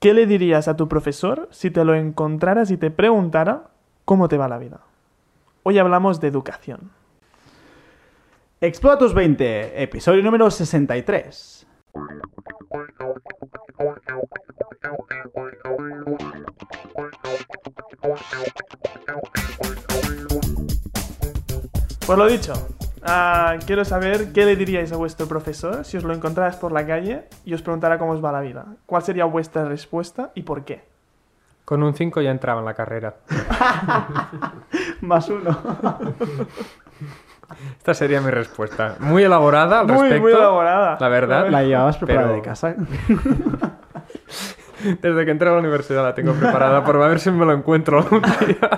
¿Qué le dirías a tu profesor si te lo encontraras y te preguntara cómo te va la vida? Hoy hablamos de educación. Explora tus 20, episodio número 63. Pues lo dicho, ah, quiero saber qué le diríais a vuestro profesor si os lo encontraras por la calle y os preguntara cómo os va la vida. ¿Cuál sería vuestra respuesta y por qué? Con un 5 ya entraba en la carrera. Más uno. Esta sería mi respuesta. Muy elaborada al Muy, respecto. muy elaborada. La verdad. La llevabas preparada Pero- de casa. Desde que entré a la universidad la tengo preparada por a ver si me lo encuentro algún día.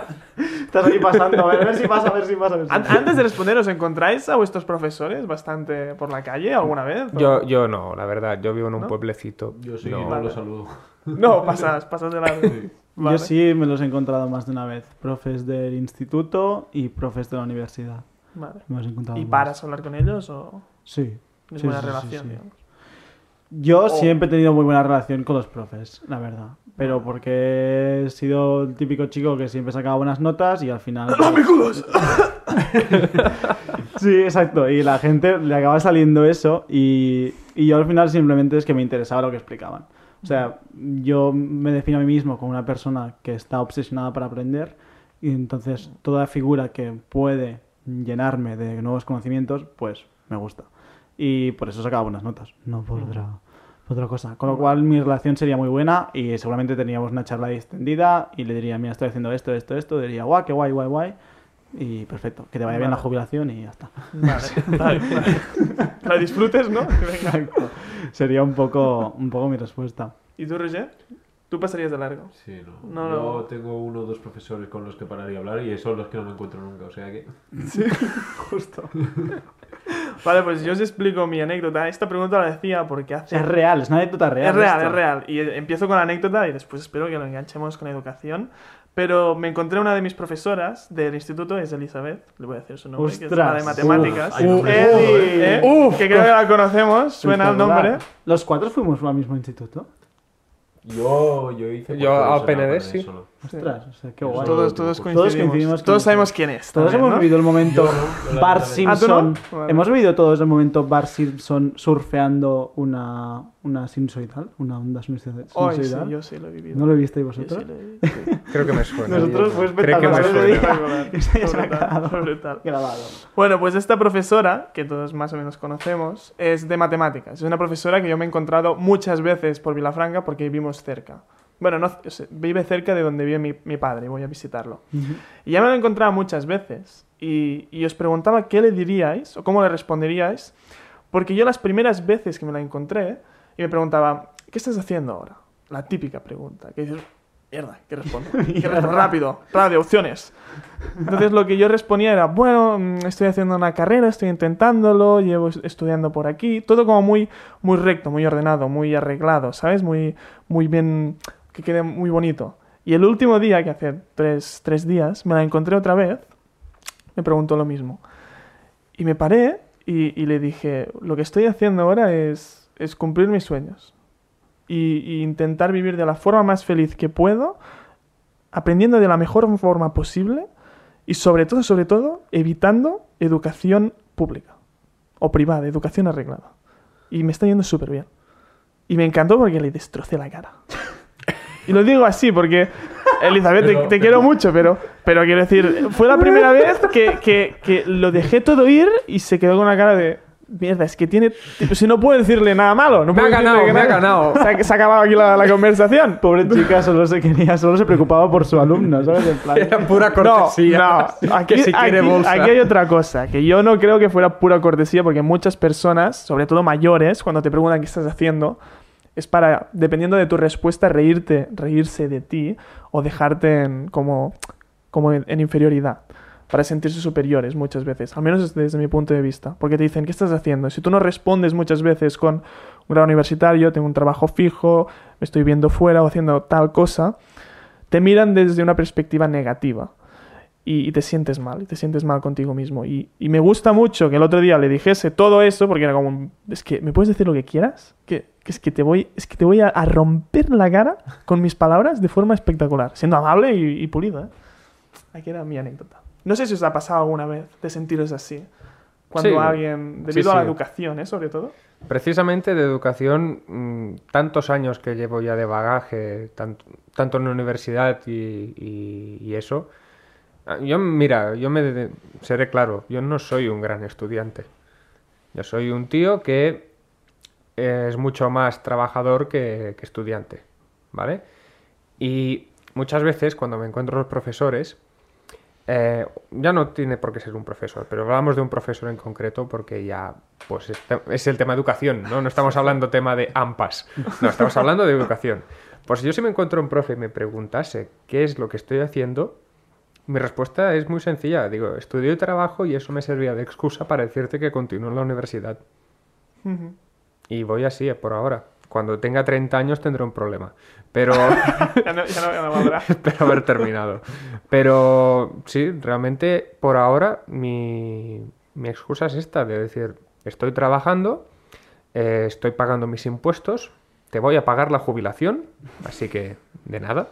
Estás ahí pasando, a ver, a ver si pasa, a ver si pasa. A ver si pasa. Antes de responder, ¿os encontráis a vuestros profesores bastante por la calle alguna vez? ¿O- Yo, yo no, la verdad. Yo vivo en un ¿No? pueblecito. Yo sí, No. no, lo saludo. No, pasas, pasas de largo. Vale. Yo sí me los he encontrado más de una vez. Profes del instituto y profes de la universidad. Vale. Me los he encontrado ¿Y más. paras a hablar con ellos o Sí. tienes Sí, buena sí, sí, relación? sí. digamos? Yo O- siempre he tenido muy buena relación con los profes, la verdad. Pero porque he sido el típico chico que siempre sacaba buenas notas y al final... sí, exacto. Y la gente le acaba saliendo eso y, y yo al final simplemente es que me interesaba lo que explicaban. O sea, yo me defino a mí mismo como una persona que está obsesionada para aprender y entonces toda figura que puede llenarme de nuevos conocimientos, pues me gusta. Y por eso sacaba buenas notas, no por otra, por otra cosa. Con lo cual mi relación sería muy buena y seguramente teníamos una charla extendida y le diría, mira, estoy haciendo esto, esto, esto. Diría, guau, qué guay, guay, guay. Y perfecto, que te vaya bien la jubilación y ya está. Vale, vale, la disfrutes, ¿no? Venga. Exacto. Sería un poco, un poco mi respuesta. ¿Y tú, Roger? ¿Tú pasarías de largo? Sí, no. No, Yo no. tengo uno o dos profesores con los que pararía a hablar y son los que no me encuentro nunca, o sea que... Justo. Vale, pues yo os explico mi anécdota. Esta pregunta la decía porque hace... Es real, es una anécdota real. Es real, esto. es real. Y eh, empiezo con la anécdota y después espero que lo enganchemos con educación. Pero me encontré una de mis profesoras del instituto, es Elizabeth, le voy a decir su nombre, que es la de Ostras. matemáticas. Uf, Eli, de todo, ¿eh? Uf. que creo que la conocemos, suena el nombre. ¿Los cuatro fuimos al mismo instituto? Yo, yo hice... Yo en PND, sí. solo. Ostras, o sea, qué Todos- guay. Todos, Todos todos coincidimos coincidimos. con Todos sabemos quién es. Todos también, hemos ¿no? vivido el momento Yo Bart. Simpson. ¿Ah, no? Vale. Hemos vivido todos el momento Bart Simpson surfeando una, una sinusoidal, una onda sinusoidal. Ay, sí, yo sí lo he vivido. ¿No lo visteis Yo sí vosotros? lo he vivido. Creo que me suena. Nosotros fue Creo que me espectacular suena. se ha quedado brutal. grabado. Bueno, pues esta profesora, que todos más o menos conocemos, es de matemáticas. Es una profesora que yo me he encontrado muchas veces por Vilafranca porque vivimos cerca. Bueno, no, vive cerca de donde vive mi, mi padre, voy a visitarlo. Y ya me lo he encontrado muchas veces. Y, y os preguntaba qué le diríais o cómo le responderíais. Porque yo las primeras veces que me la encontré y me preguntaba, ¿qué estás haciendo ahora? La típica pregunta. Que dices, mierda, ¿qué respondo? ¿Qué respondo? Rápido, radio, opciones. Entonces lo que yo respondía era, bueno, mm, estoy haciendo una carrera, estoy intentándolo, llevo es- estudiando por aquí. Todo como muy, muy recto, muy ordenado, muy arreglado, ¿sabes? Muy, muy bien, que quede muy bonito. Y el último día, que hace tres, tres días, me la encontré otra vez, me preguntó lo mismo. Y me paré y, le dije, lo que estoy haciendo ahora es, es cumplir mis sueños. Y, y intentar vivir de la forma más feliz que puedo, aprendiendo de la mejor forma posible y sobre todo, sobre todo, evitando educación pública o privada, educación arreglada. Y me está yendo súper bien. Y me encantó porque le destrocé la cara. Y lo digo así porque, Elizabeth, te, Pero- quiero mucho, pero, pero quiero decir, fue la primera vez que, que, que lo dejé todo ir y se quedó con una cara de, mierda, es que tiene... Si no puedo decirle nada malo. No Me ha ganado, que me ha ganado. Se ha, se ha acabado aquí la, la conversación. Pobre chica, solo se quería, solo se preocupaba por su alumno, ¿sabes? En plan, Era pura No, cortesía. no. Aquí, que si quiere aquí- bolsa. aquí hay otra cosa, que yo no creo que fuera pura cortesía, porque muchas personas, sobre todo mayores, cuando te preguntan qué estás haciendo, es para, dependiendo de tu respuesta, reírte, reírse de ti o dejarte en, como, como en, inferioridad, para sentirse superiores muchas veces, al menos desde, mi punto de vista, porque te dicen, ¿qué estás haciendo? Si tú no respondes muchas veces con un grado universitario, tengo un trabajo fijo, me estoy viendo fuera o haciendo tal cosa, te miran desde una perspectiva negativa y, te sientes mal, y te sientes mal contigo mismo. Y, y me gusta mucho que el otro día le dijese todo eso, porque era como, es que, ¿me puedes decir lo que quieras? Que que es que te voy, es que te voy a, a romper la cara con mis palabras de forma espectacular, siendo amable y, y pulido. ¿eh? Aquí era mi anécdota. No sé si os ha pasado alguna vez de sentiros así. Cuando Sí. alguien, Sí, debido a la educación, ¿eh? sobre todo. Precisamente de educación, mm, tantos años que llevo ya de bagaje, tanto, tanto en la universidad y, y- y eso. Ah, Yo, mira, yo me seré claro, yo no soy un gran estudiante. Yo soy un tío que es mucho más trabajador que, estudiante, ¿vale? Y muchas veces cuando me encuentro los profesores, eh, ya no tiene por qué ser un profesor, pero hablamos de un profesor en concreto porque ya pues es, el tema educación, ¿no? No estamos hablando tema de AMPAS, no, estamos hablando de educación. Pues si yo si me encuentro un profe y me preguntase qué es lo que estoy haciendo, mi respuesta es muy sencilla. Digo, estudio y trabajo y eso me servía de excusa para decirte que continúo en la universidad. Y voy así por ahora. Cuando tenga 30 años tendré un problema. Pero... ya, no, ya no- ya no. Espero haber terminado. Pero sí, realmente por ahora mi, mi excusa es esta, de decir, estoy trabajando, eh, estoy pagando mis impuestos, te voy a pagar la jubilación, así que de nada.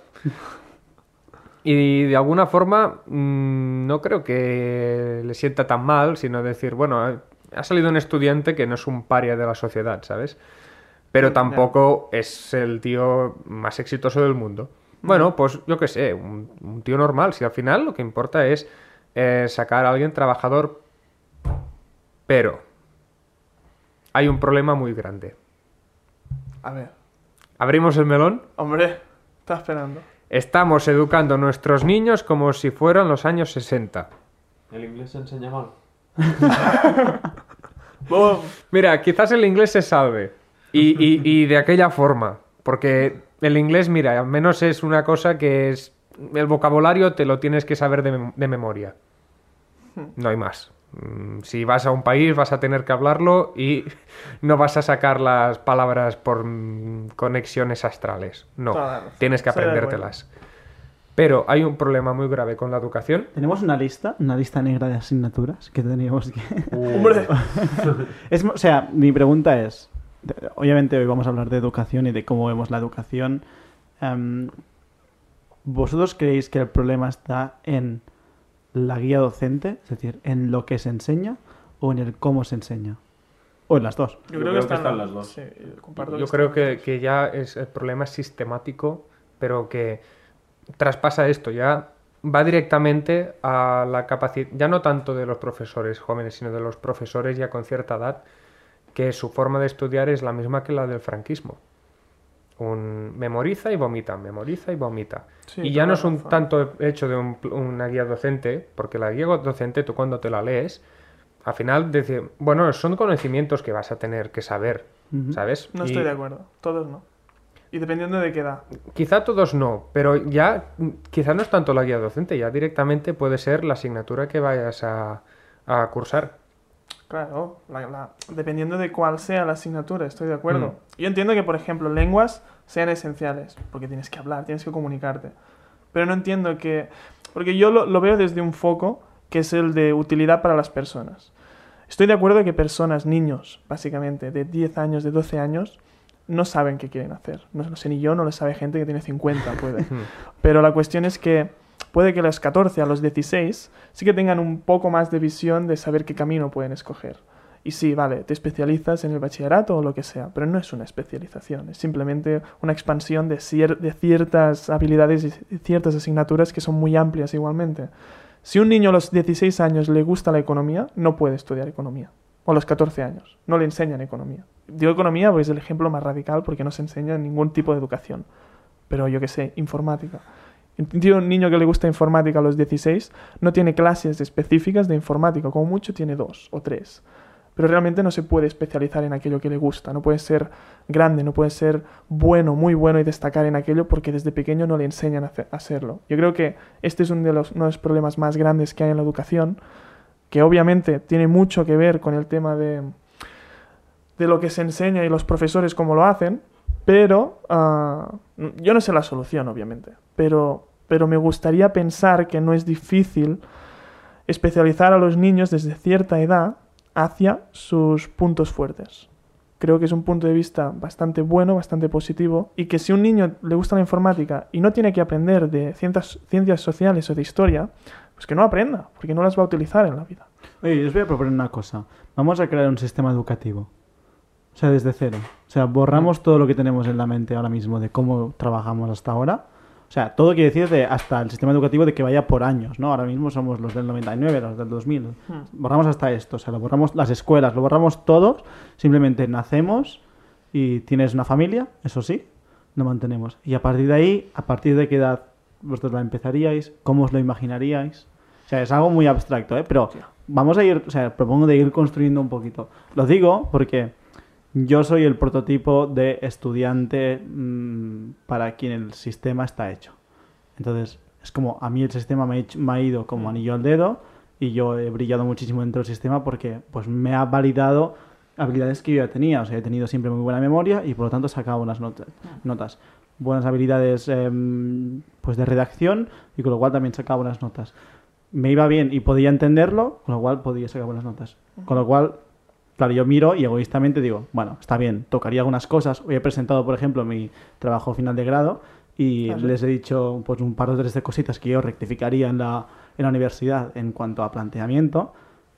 Y de alguna forma mm, no creo que le sienta tan mal, sino decir, bueno, eh, ha salido un estudiante que no es un paria de la sociedad, ¿sabes? Pero Ya. tampoco es el tío más exitoso del mundo. Bueno, pues yo qué sé, un, un tío normal. Si al final lo que importa es eh, sacar a alguien trabajador. Pero hay un problema muy grande. A ver. Abrimos el melón. Hombre, está esperando. Estamos educando a nuestros niños como si fueran los años 60. El inglés se enseña mal. Mira, quizás el inglés se salve. Y, y- y de aquella forma. Porque el inglés, mira, al menos es una cosa que es. El vocabulario te lo tienes que saber de, mem- de memoria. No hay más. Mm, Si vas a un país vas a tener que hablarlo y no vas a sacar las palabras por mm, conexiones astrales. No, tienes que aprendértelas. Pero hay un problema muy grave con la educación. Tenemos una lista, una lista negra de asignaturas que teníamos que... ¡Hombre! Es, o sea, mi pregunta es, obviamente hoy vamos a hablar de educación y de cómo vemos la educación. Em, ¿Vosotros creéis que el problema está en la guía docente, es decir, en lo que se enseña o en el cómo se enseña? O en las dos. Yo, Yo creo, creo que que están, las dos. Sí, Yo creo que, que ya es el problema es sistemático, pero que traspasa esto, ya va directamente a la capacidad, ya no tanto de los profesores jóvenes, sino de los profesores ya con cierta edad, que su forma de estudiar es la misma que la del franquismo. Un memoriza y vomita, memoriza y vomita. Sí, y ya no es un razón. tanto hecho de un una guía docente, porque la guía docente tú cuando te la lees, al final dice, bueno, son conocimientos que vas a tener que saber. ¿sabes? No Y- estoy de acuerdo. Todos no. Y dependiendo de qué edad. Quizá todos no, pero ya mm, quizá no es tanto la guía docente, ya directamente puede ser la asignatura que vayas a, a cursar. Claro, la- la- dependiendo de cuál sea la asignatura, estoy de acuerdo. Yo entiendo que, por ejemplo, lenguas sean esenciales, porque tienes que hablar, tienes que comunicarte. Pero no entiendo que... Porque yo lo, lo veo desde un foco que es el de utilidad para las personas. Estoy de acuerdo que personas, niños, básicamente, de 10 años, de 12 años, no saben qué quieren hacer. No lo sé ni yo, no lo sabe gente que tiene 50, puede. Pero la cuestión es que puede que a los 14, a los 16, sí que tengan un poco más de visión de saber qué camino pueden escoger. Y sí, vale, te especializas en el bachillerato o lo que sea, pero no es una especialización, es simplemente una expansión de, cier- de ciertas habilidades y ciertas asignaturas que son muy amplias igualmente. Si un niño a los 16 años le gusta la economía, no puede estudiar economía. A los 14 años, no le enseñan economía. Digo economía porque es el ejemplo más radical porque no se enseña ningún tipo de educación. Pero yo qué sé, informática. Un niño que le gusta informática a los 16 no tiene clases específicas de informática, como mucho tiene dos o tres. Pero realmente no se puede especializar en aquello que le gusta, no puede ser grande, no puede ser bueno, muy bueno y destacar en aquello porque desde pequeño no le enseñan a hacerlo. Yo creo que este es uno de los, uno de los problemas más grandes que hay en la educación, que obviamente tiene mucho que ver con el tema de, de lo que se enseña y los profesores cómo lo hacen, pero ah, yo no sé la solución, obviamente, pero, pero me gustaría pensar que no es difícil especializar a los niños desde cierta edad hacia sus puntos fuertes. creo que es un punto de vista bastante bueno, bastante positivo, y que si un niño le gusta la informática y no tiene que aprender de ciencias, ciencias sociales o de historia, pues que no aprenda, porque no las va a utilizar en la vida. Oye, os voy a proponer una cosa. Vamos a crear un sistema educativo. O sea, desde cero. O sea, borramos todo lo que tenemos en la mente ahora mismo de cómo trabajamos hasta ahora. O sea, todo quiere decir de hasta el sistema educativo de que vaya por años, ¿no? Ahora mismo somos los del 99, los del 2000. Borramos hasta esto, o sea, lo borramos las escuelas, lo borramos todos. Simplemente nacemos y tienes una familia, eso sí, lo mantenemos. Y a partir de ahí, a partir de qué edad vosotros la empezaríais, cómo os lo imaginaríais. O sea, es algo muy abstracto, ¿eh? Pero vamos a ir, o sea, propongo de ir construyendo un poquito. Lo digo porque yo soy el prototipo de estudiante mm, para quien el sistema está hecho. Entonces, es como a mí el sistema me ha, hecho- me ha ido como anillo al dedo y yo he brillado muchísimo dentro del sistema porque pues me ha validado habilidades que yo ya tenía. O sea, he tenido siempre muy buena memoria y por lo tanto he sacado buenas notas. Buenas habilidades em, pues de redacción y con lo cual también sacaba buenas notas. Me iba bien y podía entenderlo, con lo cual podía sacar buenas notas. Con lo cual, claro, yo miro y egoístamente digo, bueno, está bien, tocaría algunas cosas. Hoy he presentado, por ejemplo, mi trabajo final de grado y sí. les he dicho pues un par o tres de cositas que yo rectificaría en la, en la universidad en cuanto a planteamiento,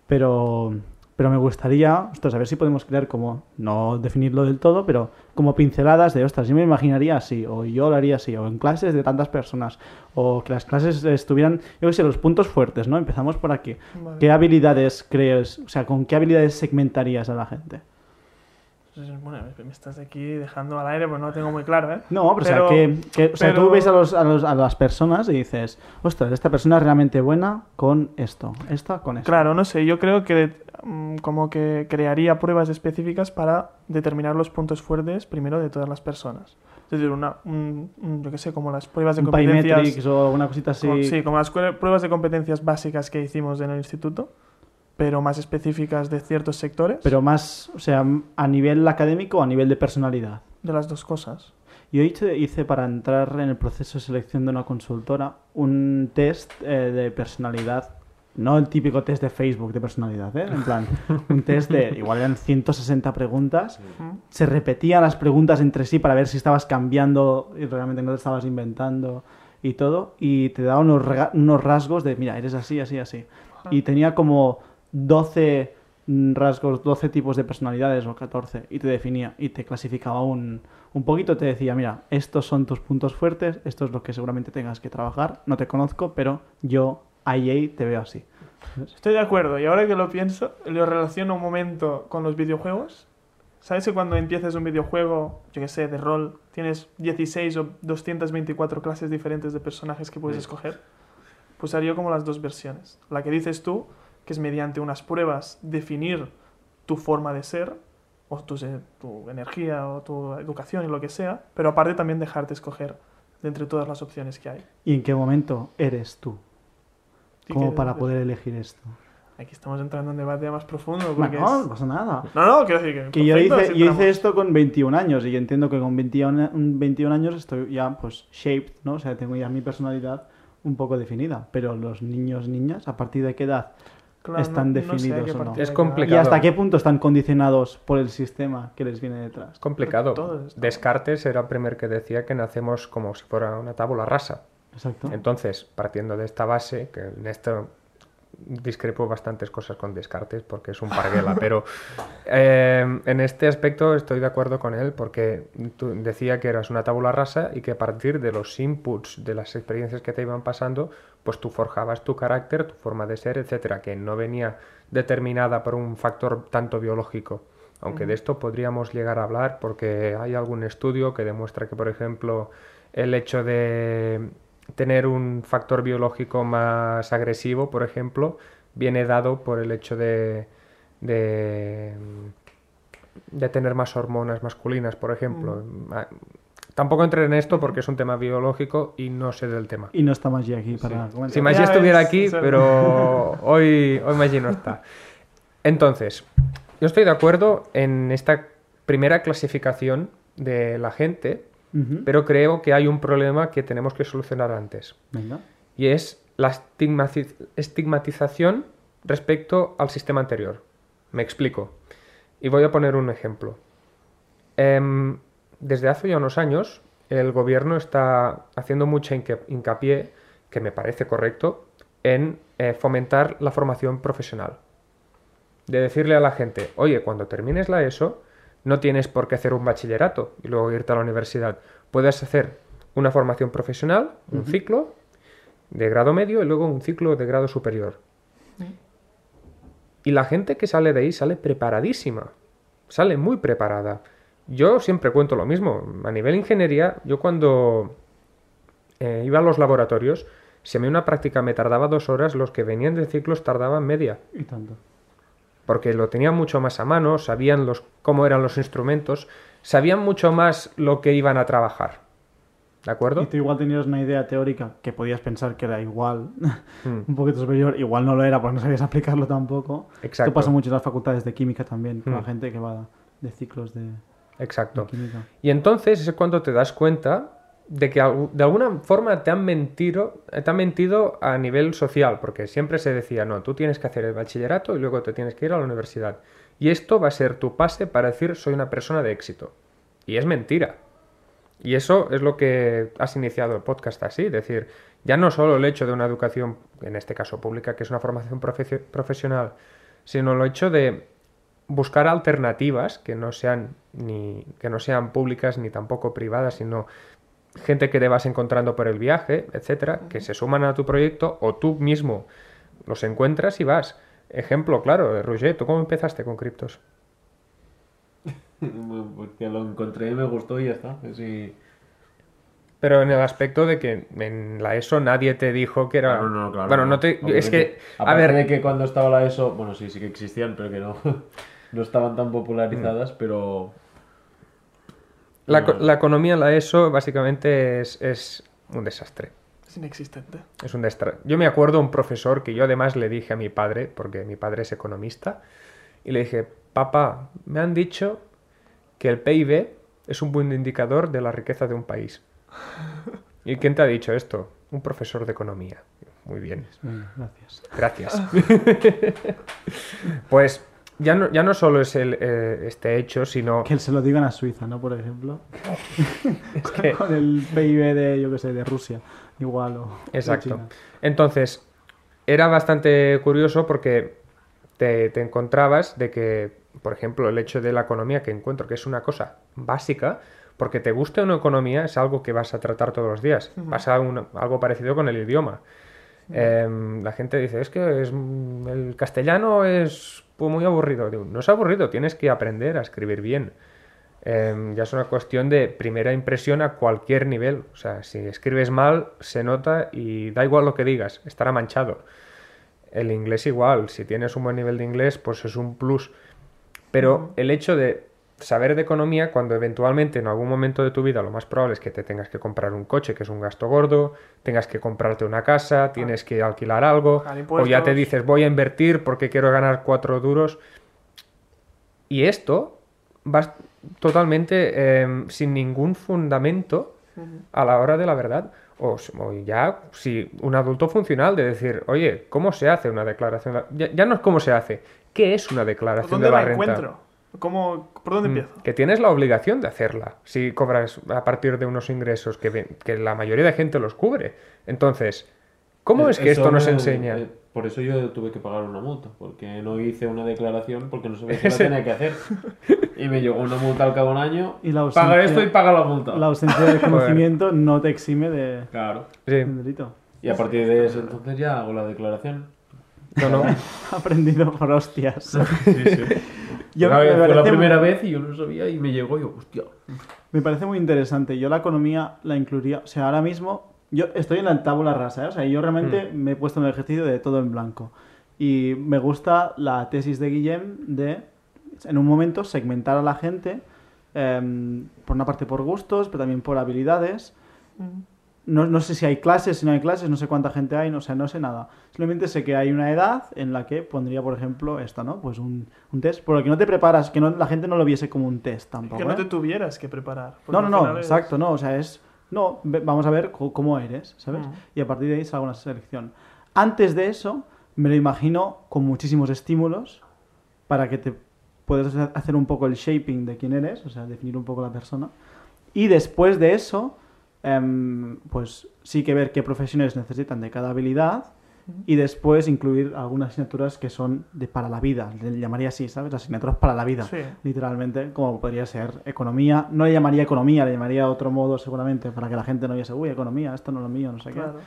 pero, pero me gustaría, ostras, a ver si podemos crear como, no definirlo del todo, pero como pinceladas de, ostras, yo me imaginaría así, o yo lo haría así, o en clases de tantas personas, o que las clases estuvieran, yo qué sé, los puntos fuertes, ¿no? Empezamos por aquí. Vale. ¿Qué habilidades crees, o sea, con qué habilidades segmentarías a la gente? Bueno, me estás aquí dejando al aire, pues no lo tengo muy claro, ¿eh? No, pero, Pero- o sea, que, que- o sea, pero- tú ves a, los, a, los- a las personas y dices, ostras, esta persona es realmente buena con esto, esta con esto. Claro, no sé, yo creo que mm, como que crearía pruebas específicas para determinar los puntos fuertes primero de todas las personas. Es decir, una, un- un- yo qué sé, como las pruebas de competencias... O una cosita así. sí, como las pruebas de competencias básicas que hicimos en el instituto, pero más específicas de ciertos sectores, Pero más, o sea, a nivel académico o a nivel de personalidad. de las dos cosas. Yo hice, hice para entrar en el proceso de selección de una consultora un test eh, de personalidad. No el típico test de Facebook de personalidad, ¿eh? En plan, un test de, igual eran 160 preguntas. Se repetían las preguntas entre sí para ver si estabas cambiando y realmente no te estabas inventando y todo. Y te daba unos, unos rasgos de, mira, eres así, así, así. Y tenía como 12 mm, rasgos, 12 tipos de personalidades o 14 y te definía y te clasificaba un, un poquito, te decía, mira, estos son tus puntos fuertes, esto es lo que seguramente tengas que trabajar, no te conozco, pero yo, IA, te veo así. Estoy de acuerdo, y ahora que lo pienso, lo relaciono un momento con los videojuegos. ¿Sabes que cuando empiezas un videojuego, yo que sé, de rol, tienes 16 o 224 clases diferentes de personajes que puedes Sí. escoger? Pues haría como las dos versiones. La que dices tú, que es mediante unas pruebas definir tu forma de ser, o tu, tu energía, o tu educación y lo que sea, pero aparte también dejarte escoger de entre todas las opciones que hay. ¿Y en qué momento eres tú? ¿Y Como para poder elegir esto. Aquí estamos entrando en debate más profundo. Porque Bueno, es- no pasa nada. No, no, quiero decir que. Que yo hice, yo esto con 21 años y yo entiendo que con 21, un 21 años estoy ya pues shaped, ¿no? O sea, tengo ya mi personalidad un poco definida. Pero los niños, niñas, ¿a partir de qué edad? Claro, están no- no sé a definidos o no. Es edad. ¿Y complicado. hasta qué punto están condicionados por el sistema que les viene detrás? Es complicado. Descartes era el primer que decía que nacemos como si fuera una tabula rasa. Exacto. Entonces, partiendo de esta base, que en esto discrepo bastantes cosas con Descartes porque es un parguela, pero eh, en este aspecto estoy de acuerdo con él porque tú decía que eras una tabula rasa y que a partir de los inputs, de las experiencias que te iban pasando, pues tú forjabas tu carácter, tu forma de ser, etcétera, que no venía determinada por un factor tanto biológico. Aunque de esto podríamos llegar a hablar porque hay algún estudio que demuestra que, por ejemplo, el hecho de tener un factor biológico más agresivo, por ejemplo, viene dado por el hecho de, de, de tener más hormonas masculinas, por ejemplo. Ah, Tampoco entré en esto porque es un tema biológico y no sé del tema. Y no está Maggi aquí para comentar. Si Maggi estuviera ves, aquí, pero hoy, hoy Maggi no está. Entonces, yo estoy de acuerdo en esta primera clasificación de la gente, Pero creo que hay un problema que tenemos que solucionar antes. Venga. Y es la estigmati- estigmatización respecto al sistema anterior. Me explico. Y voy a poner un ejemplo. Em, desde hace ya unos años, el gobierno está haciendo mucha hinca- hincapié, que me parece correcto, en eh, fomentar la formación profesional. De decirle a la gente, oye, cuando termines la ESO, no tienes por qué hacer un bachillerato y luego irte a la universidad. Puedes hacer una formación profesional, un ciclo de grado medio y luego un ciclo de grado superior. Y la gente que sale de ahí sale preparadísima, sale muy preparada. Yo siempre cuento lo mismo. A nivel ingeniería, yo cuando eh, iba a los laboratorios, si a mí una práctica me tardaba dos horas, los que venían de ciclos tardaban media. Y tanto. Porque lo tenían mucho más a mano, sabían los, cómo eran los instrumentos, sabían mucho más lo que iban a trabajar. ¿De acuerdo? Y tú igual tenías una idea teórica que podías pensar que era igual, Mm. un poquito superior, igual no lo era porque no sabías aplicarlo tampoco. Exacto. Esto pasa mucho en las facultades de química también, con la Mm. gente que va de ciclos de, de Exacto. química. Y entonces es cuando te das cuenta de que de alguna forma te han mentido, te han mentido a nivel social, porque siempre se decía, no, tú tienes que hacer el bachillerato y luego te tienes que ir a la universidad. Y esto va a ser tu pase para decir soy una persona de éxito. Y es mentira. Y eso es lo que has iniciado el podcast así, es decir, ya no solo el hecho de una educación, en este caso pública, que es una formación profe- profesional, sino el hecho de buscar alternativas que no sean ni que no sean públicas ni tampoco privadas, sino gente que te vas encontrando por el viaje, etcétera, que se suman a tu proyecto o tú mismo los encuentras y vas. Ejemplo, claro, Roger, ¿tú cómo empezaste con criptos? Porque lo encontré y me gustó y ya está. Sí. Pero en el aspecto de que en la ESO nadie te dijo que era... No, no, claro. bueno, no te... Obviamente. Es que... A ver, de que cuando estaba la ESO, bueno, sí, sí que existían, pero que no, no estaban tan Mm. popularizadas, pero... la, no. la economía en la ESO básicamente es, es un desastre. Es inexistente. Es un desastre. Yo me acuerdo un profesor que yo además le dije a mi padre, porque mi padre es economista, y le dije, papá, me han dicho que el PIB es un buen indicador de la riqueza de un país. ¿Y quién te ha dicho esto? Un profesor de economía. Muy bien, gracias. gracias. pues ya no, ya no solo es el, eh, este hecho, sino Que se lo digan a Suiza, ¿no? Por ejemplo. es que... Con el PIB de, yo qué sé, de Rusia. Igual o Exacto. China. Entonces, era bastante curioso porque te, te encontrabas de que, por ejemplo, el hecho de la economía, que encuentro que es una cosa básica, porque te guste una economía es algo que vas a tratar todos los días. Pasa un- algo parecido con el idioma. Em, la gente dice, es que es, el castellano es muy aburrido. Digo, no es aburrido, tienes que aprender a escribir bien. Em, ya es una cuestión de primera impresión a cualquier nivel. O sea, si escribes mal, se nota y da igual lo que digas, estará manchado. El inglés igual, si tienes un buen nivel de inglés, pues es un plus. Pero el hecho de saber de economía, cuando eventualmente en algún momento de tu vida lo más probable es que te tengas que comprar un coche, que es un gasto gordo, tengas que comprarte una casa, tienes que alquilar algo, o ya te dices voy a invertir porque quiero ganar cuatro duros. Y esto vas totalmente eh, sin ningún fundamento a la hora de la verdad. O, ya, si un adulto funcional de decir, oye, ¿cómo se hace una declaración? de- Ya, ya no es cómo se hace, ¿qué es una ¿Por declaración dónde de la la renta? encuentro? ¿Cómo, ¿Por dónde Mm, empiezo? Que tienes la obligación de hacerla si cobras a partir de unos ingresos que, ven- que la mayoría de gente los cubre. Entonces, ¿cómo es que Eso esto nos me- enseña? eh, por eso yo tuve que pagar una multa, porque no hice una declaración porque no sabía qué la tenía que hacer. Y me llegó una multa al cabo de un año. Y la paga ausencia- esto y paga la multa. La ausencia de conocimiento no te exime de, Claro. Sí, del delito. Y a partir de eso entonces ya hago la declaración. no, no. Aprendido por hostias. Sí, sí. Yo me vez- fue la parece primera muy- vez y yo no sabía y me llegó y yo, hostia. Me parece muy interesante. Yo la economía la incluiría. O sea, ahora mismo yo estoy en la tabla rasa. ¿eh? O sea, yo realmente me he puesto en el ejercicio de todo en blanco. Y me gusta la tesis de Guillem de, en un momento, segmentar a la gente, em, por una parte por gustos, pero también por habilidades. No, no sé si hay clases, si no hay clases, no sé cuánta gente hay, no, o sea, no sé nada. Simplemente sé que hay una edad en la que pondría, por ejemplo, esto, ¿no? Pues un, un test, por el que no te preparas, que no, la gente no lo viese como un test tampoco. Que no ¿eh? te tuvieras que preparar. No, no, no, exacto, no, o sea, es... No, vamos a ver cómo eres, ¿sabes? Y a partir de ahí salga una selección. Antes de eso, me lo imagino con muchísimos estímulos para que te puedes hacer un poco el shaping de quién eres, o sea, definir un poco la persona. Y después de eso, em, pues sí que ver qué profesiones necesitan de cada habilidad y después incluir algunas asignaturas que son de para la vida, le llamaría así, ¿sabes? Asignaturas para la vida, Sí. literalmente, como podría ser economía. No le llamaría economía, le llamaría otro modo seguramente, para que la gente no viese, uy, economía, esto no es lo mío, no sé Claro. qué.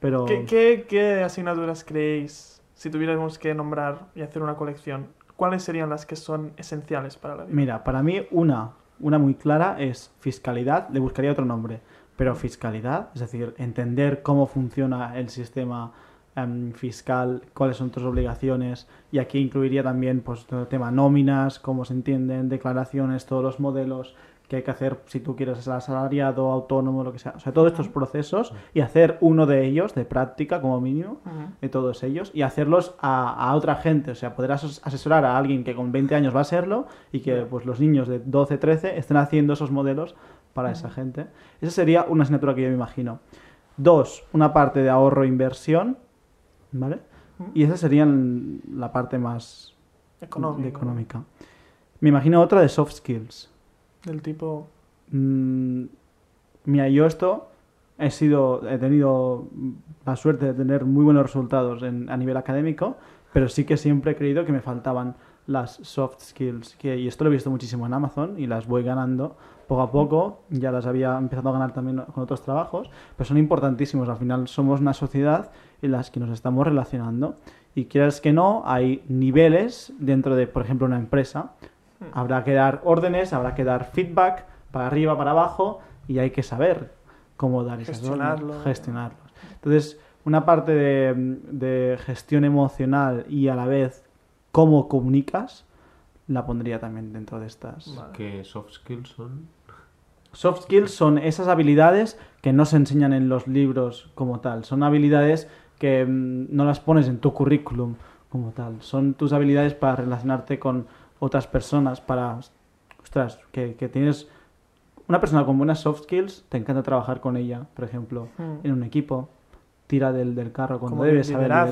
Pero ¿Qué, qué, qué asignaturas creéis, si tuviéramos que nombrar y hacer una colección, cuáles serían las que son esenciales para la vida? Mira, para mí una, una muy clara es fiscalidad, le buscaría otro nombre, pero fiscalidad, es decir, entender cómo funciona el sistema em, fiscal, cuáles son tus obligaciones, y aquí incluiría también pues el tema nóminas, cómo se entienden, declaraciones, todos los modelos que hay que hacer si tú quieres ser asalariado, autónomo, lo que sea. O sea, todos estos procesos y hacer uno de ellos de práctica como mínimo de todos ellos y hacerlos a, a otra gente, o sea, poder ases- asesorar a alguien que con 20 años va a serlo y que pues los niños de 12, 13 estén haciendo esos modelos para esa gente. Esa sería una asignatura que yo me imagino. Dos, una parte de ahorro e inversión, ¿vale? Y esa sería la parte más económica. Me imagino otra de soft skills. Del tipo... Mm, mira, yo esto he sido, he tenido la suerte de tener muy buenos resultados en- a nivel académico, pero sí que siempre he creído que me faltaban las soft skills, y esto lo he visto muchísimo en Amazon y las voy ganando poco a poco, ya las había empezado a ganar también con otros trabajos, pero son importantísimos, al final somos una sociedad en las que nos estamos relacionando y quieras que no, hay niveles dentro de, por ejemplo, una empresa, habrá que dar órdenes, habrá que dar feedback para arriba, para abajo y hay que saber cómo dar esas Gestionarlo. órdenes, gestionarlos. Entonces, una parte de, de gestión emocional y a la vez cómo comunicas, la pondría también dentro de estas. Vale. Que soft skills son. Soft skills son esas habilidades que no se enseñan en los libros como tal. Son habilidades que mm, no las pones en tu currículum como tal. Son tus habilidades para relacionarte con otras personas, para... Ostras, que, que tienes... Una persona con buenas soft skills, te encanta trabajar con ella, por ejemplo, Mm. en un equipo, tira del, del carro cuando Como debe, de sabe liderar, de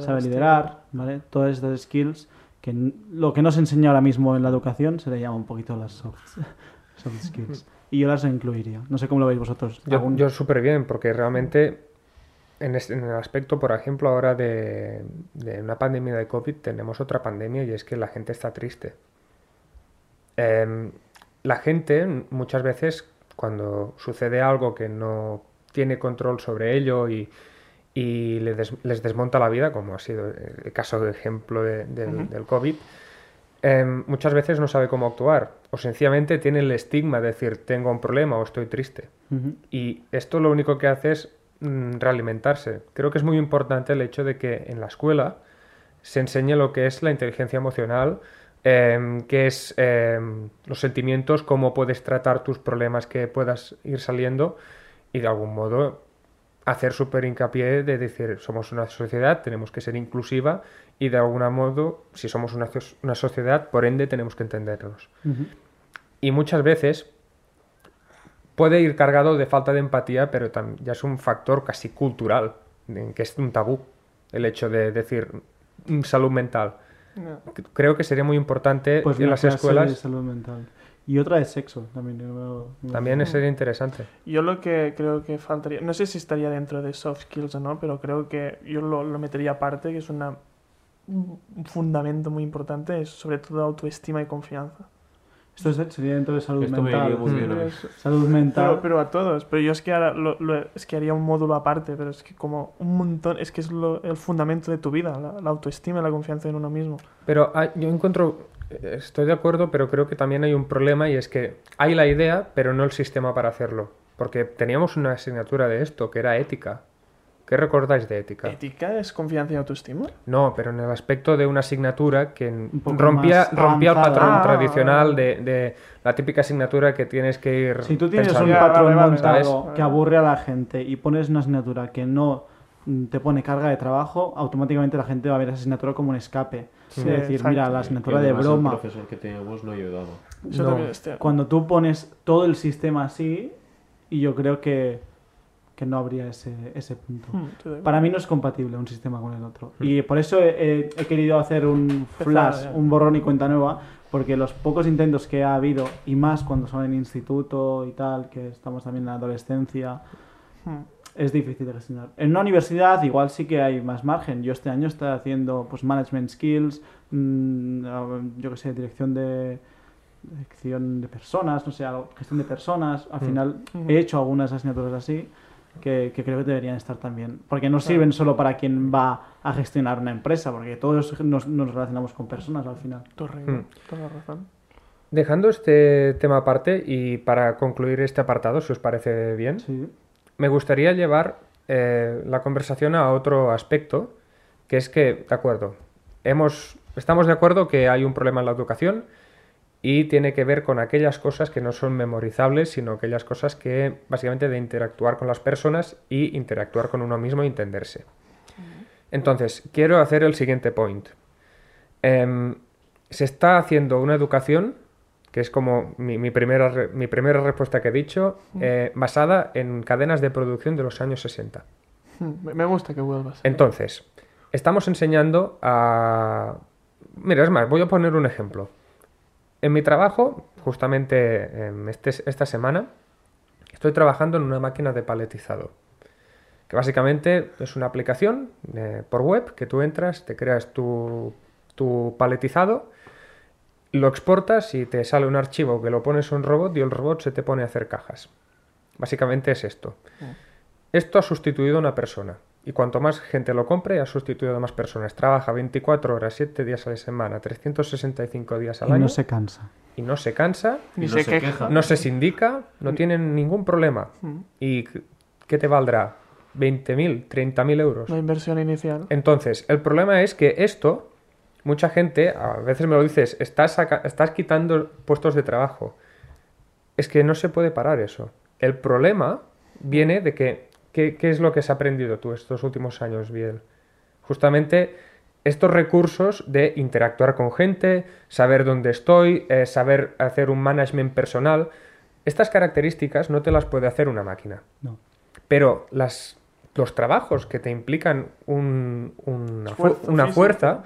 sabe estilo. liderar, ¿vale? Todas estas skills que n- lo que no se enseña ahora mismo en la educación se le llama un poquito las soft, soft skills. Y yo las incluiría. No sé cómo lo veis vosotros. Yo, ¿Algún- yo súper bien, porque realmente en, este- en el aspecto, por ejemplo, ahora de, de una pandemia de COVID, tenemos otra pandemia y es que la gente está triste. Em, la gente muchas veces, cuando sucede algo que no tiene control sobre ello y, y des- les desmonta la vida, como ha sido el caso de ejemplo de- del, COVID, em, muchas veces no sabe cómo actuar o sencillamente tiene el estigma de decir tengo un problema o estoy triste. Y esto lo único que hace es realimentarse. Creo que es muy importante el hecho de que en la escuela se enseñe lo que es la inteligencia emocional, em, qué es em, los sentimientos, cómo puedes tratar tus problemas que puedas ir saliendo y de algún modo hacer súper hincapié de decir somos una sociedad, tenemos que ser inclusiva y de algún modo, si somos una, so- una sociedad, por ende tenemos que entendernos y muchas veces puede ir cargado de falta de empatía, pero ya es un factor casi cultural, en que es un tabú el hecho de decir mm, salud mental. No. Creo que sería muy importante Pues en las clase de escuelas. salud mental. Y otra de sexo también. yo También sería interesante. Yo lo que creo que faltaría, no sé si estaría dentro de soft skills o no, pero creo que yo lo, lo metería aparte, que es una, un fundamento muy importante, es sobre todo autoestima y confianza. Esto es- sería dentro de salud Esto mental. bien Salud mental. pero, pero a todos, pero yo es que, ahora lo- lo- es que haría un módulo aparte, pero es que como un montón, es que es lo- el fundamento de tu vida, la, la autoestima y la confianza en uno mismo. Pero hay- yo encuentro, eh, estoy de acuerdo, pero creo que también hay un problema y es que hay la idea, pero no el sistema para hacerlo. Porque teníamos una asignatura de esto, que era ética. ¿Qué recordáis de ética? ¿Ética es confianza y autoestima? No, pero en el aspecto de una asignatura que n- poco rompía, rompía el patrón Ah, tradicional vale. de, de la típica asignatura que tienes que ir. Si tú tienes pensando. un patrón vale, vale, montado ¿sabes? que aburre a la gente y pones una asignatura que no mm, te pone carga de trabajo, automáticamente la gente va a ver esa asignatura como un escape. Sí, es decir, exacto. mira, la asignatura de broma. El profesor que teníamos no ayudaba. Eso No. también es cierto. Cuando tú pones todo el sistema así, y yo creo que, que no habría ese, ese punto. Hmm. Para mí no es compatible un sistema con el otro. Y por eso he, querido hacer un flash, un borrón y cuenta nueva, porque los pocos intentos que ha habido, y más cuando son en instituto y tal, que estamos también en la adolescencia, Hmm. es difícil de gestionar. En una universidad igual sí que hay más margen. Yo este año estoy haciendo pues management skills, mm, yo que sé, dirección de dirección de personas, no sé, gestión de personas. Al final he hecho algunas asignaturas así que, que creo que deberían estar también. Porque no sirven solo para quien va a gestionar una empresa, porque todos nos, nos relacionamos con personas al final. Hmm. toda la razón. Dejando este tema aparte y para concluir este apartado, si os parece bien, Sí. me gustaría llevar eh, la conversación a otro aspecto, que es que, de acuerdo, hemos, estamos de acuerdo que hay un problema en la educación y tiene que ver con aquellas cosas que no son memorizables, sino aquellas cosas que básicamente de interactuar con las personas y interactuar con uno mismo y entenderse. Entonces, quiero hacer el siguiente point. Em, se está haciendo una educación, que es como mi, mi primera, mi primera respuesta que he dicho, eh, basada en cadenas de producción de los años 60. Hmm, Me me gusta que vuelvas. Entonces, estamos enseñando a... Mira, es más, voy a poner un ejemplo. En mi trabajo, justamente em, este- esta semana, estoy trabajando en una máquina de paletizado. Que básicamente es una aplicación eh, por web que tú entras, te creas tu, tu paletizado, lo exportas y te sale un archivo que lo pones a un robot y el robot se te pone a hacer cajas. Básicamente es esto. Esto ha sustituido a una persona. Y cuanto más gente lo compre, ha sustituido a más personas. Trabaja 24 horas, 7 días a la semana, 365 días al Y año. no se cansa. Y no se cansa, Ni Y no se se queja. queja. no se sindica, no tienen ningún problema. Hmm. ¿Y qué te valdrá? ¿20.000? ¿30.000 euros? La inversión inicial. Entonces, el problema es que esto, mucha gente, a veces me lo dices, estás, saca- estás quitando puestos de trabajo. Es que no se puede parar eso. El problema viene de que, ¿qué, qué es lo que has aprendido tú estos últimos años, Biel? Justamente estos recursos de interactuar con gente, saber dónde estoy, eh, saber hacer un management personal. Estas características no te las puede hacer una máquina. No. Pero las, los trabajos que te implican un- una, fu- fuerza,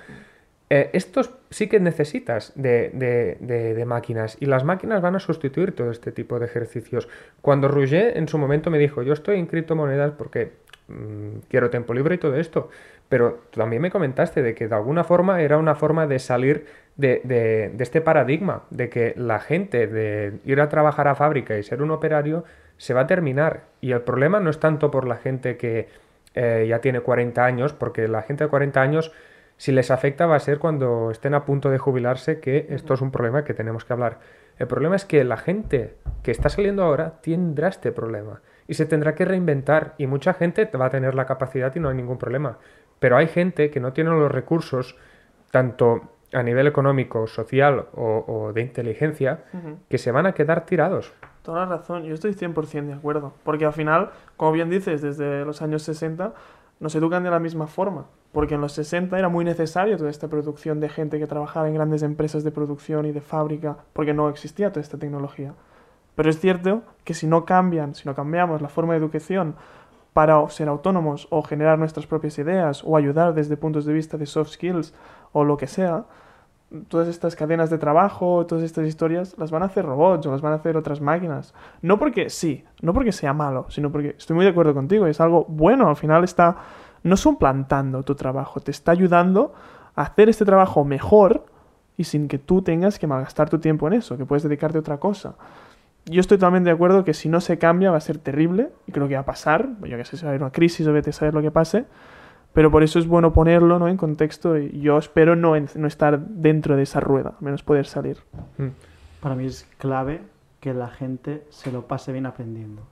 eh, estos sí que necesitas de, máquinas. Y las máquinas van a sustituir todo este tipo de ejercicios. Cuando Rouget en su momento me dijo, yo estoy en criptomonedas porque mm, quiero tiempo libre y todo esto. Pero también me comentaste de que de alguna forma era una forma de salir de este paradigma, de que la gente de ir a trabajar a fábrica y ser un operario se va a terminar. Y el problema no es tanto por la gente que eh, ya tiene 40 años, porque la gente de 40 años, si les afecta, va a ser cuando estén a punto de jubilarse, que esto es un problema que tenemos que hablar. El problema es que la gente que está saliendo ahora tendrá este problema y se tendrá que reinventar y mucha gente va a tener la capacidad y no hay ningún problema. Pero hay gente que no tiene los recursos, tanto a nivel económico, social o, o de inteligencia, que se van a quedar tirados. Toda la razón, yo estoy 100% de acuerdo. Porque al final, como bien dices, desde los años 60 nos educan de la misma forma. Porque en los 60 era muy necesario toda esta producción de gente que trabajaba en grandes empresas de producción y de fábrica, porque no existía toda esta tecnología. Pero es cierto que si no cambian, si no cambiamos la forma de educación para ser autónomos o generar nuestras propias ideas o ayudar desde puntos de vista de soft skills o lo que sea, todas estas cadenas de trabajo, todas estas historias, las van a hacer robots o las van a hacer otras máquinas. No porque sí, no porque sea malo, sino porque estoy muy de acuerdo contigo, es algo bueno, al final está no suplantando tu trabajo, te está ayudando a hacer este trabajo mejor y sin que tú tengas que malgastar tu tiempo en eso, que puedes dedicarte a otra cosa. Yo estoy totalmente de acuerdo que si no se cambia va a ser terrible y creo que va a pasar, yo que sé, si va a haber una crisis o vete a saber lo que pase, pero por eso es bueno ponerlo ¿no? en contexto y yo espero no, en- no estar dentro de esa rueda, al menos poder salir. Mm. Para mí es clave que la gente se lo pase bien aprendiendo.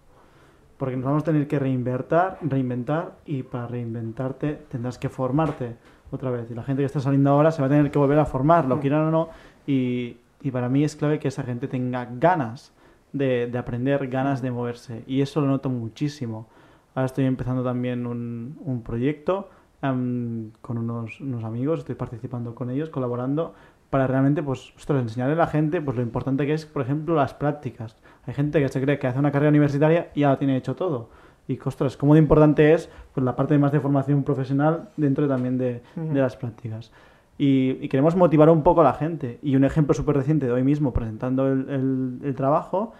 Porque nos vamos a tener que reinventar, reinventar y para reinventarte tendrás que formarte otra vez. Y la gente que está saliendo ahora se va a tener que volver a formar, lo Mm. quieran o no. Y, y para mí es clave que esa gente tenga ganas de, de aprender, ganas de moverse. Y eso lo noto muchísimo. Ahora estoy empezando también un, un proyecto em, con unos, unos amigos, estoy participando con ellos, colaborando, para realmente, pues, ostras, enseñarle a la gente pues, lo importante que es, por ejemplo, las prácticas. Hay gente que se cree que hace una carrera universitaria y ya lo tiene hecho todo. y, ostras, cómo de importante es pues, la parte más de formación profesional dentro también de, las prácticas. Y, y queremos motivar un poco a la gente. Y un ejemplo súper reciente de hoy mismo, presentando el, el- el trabajo,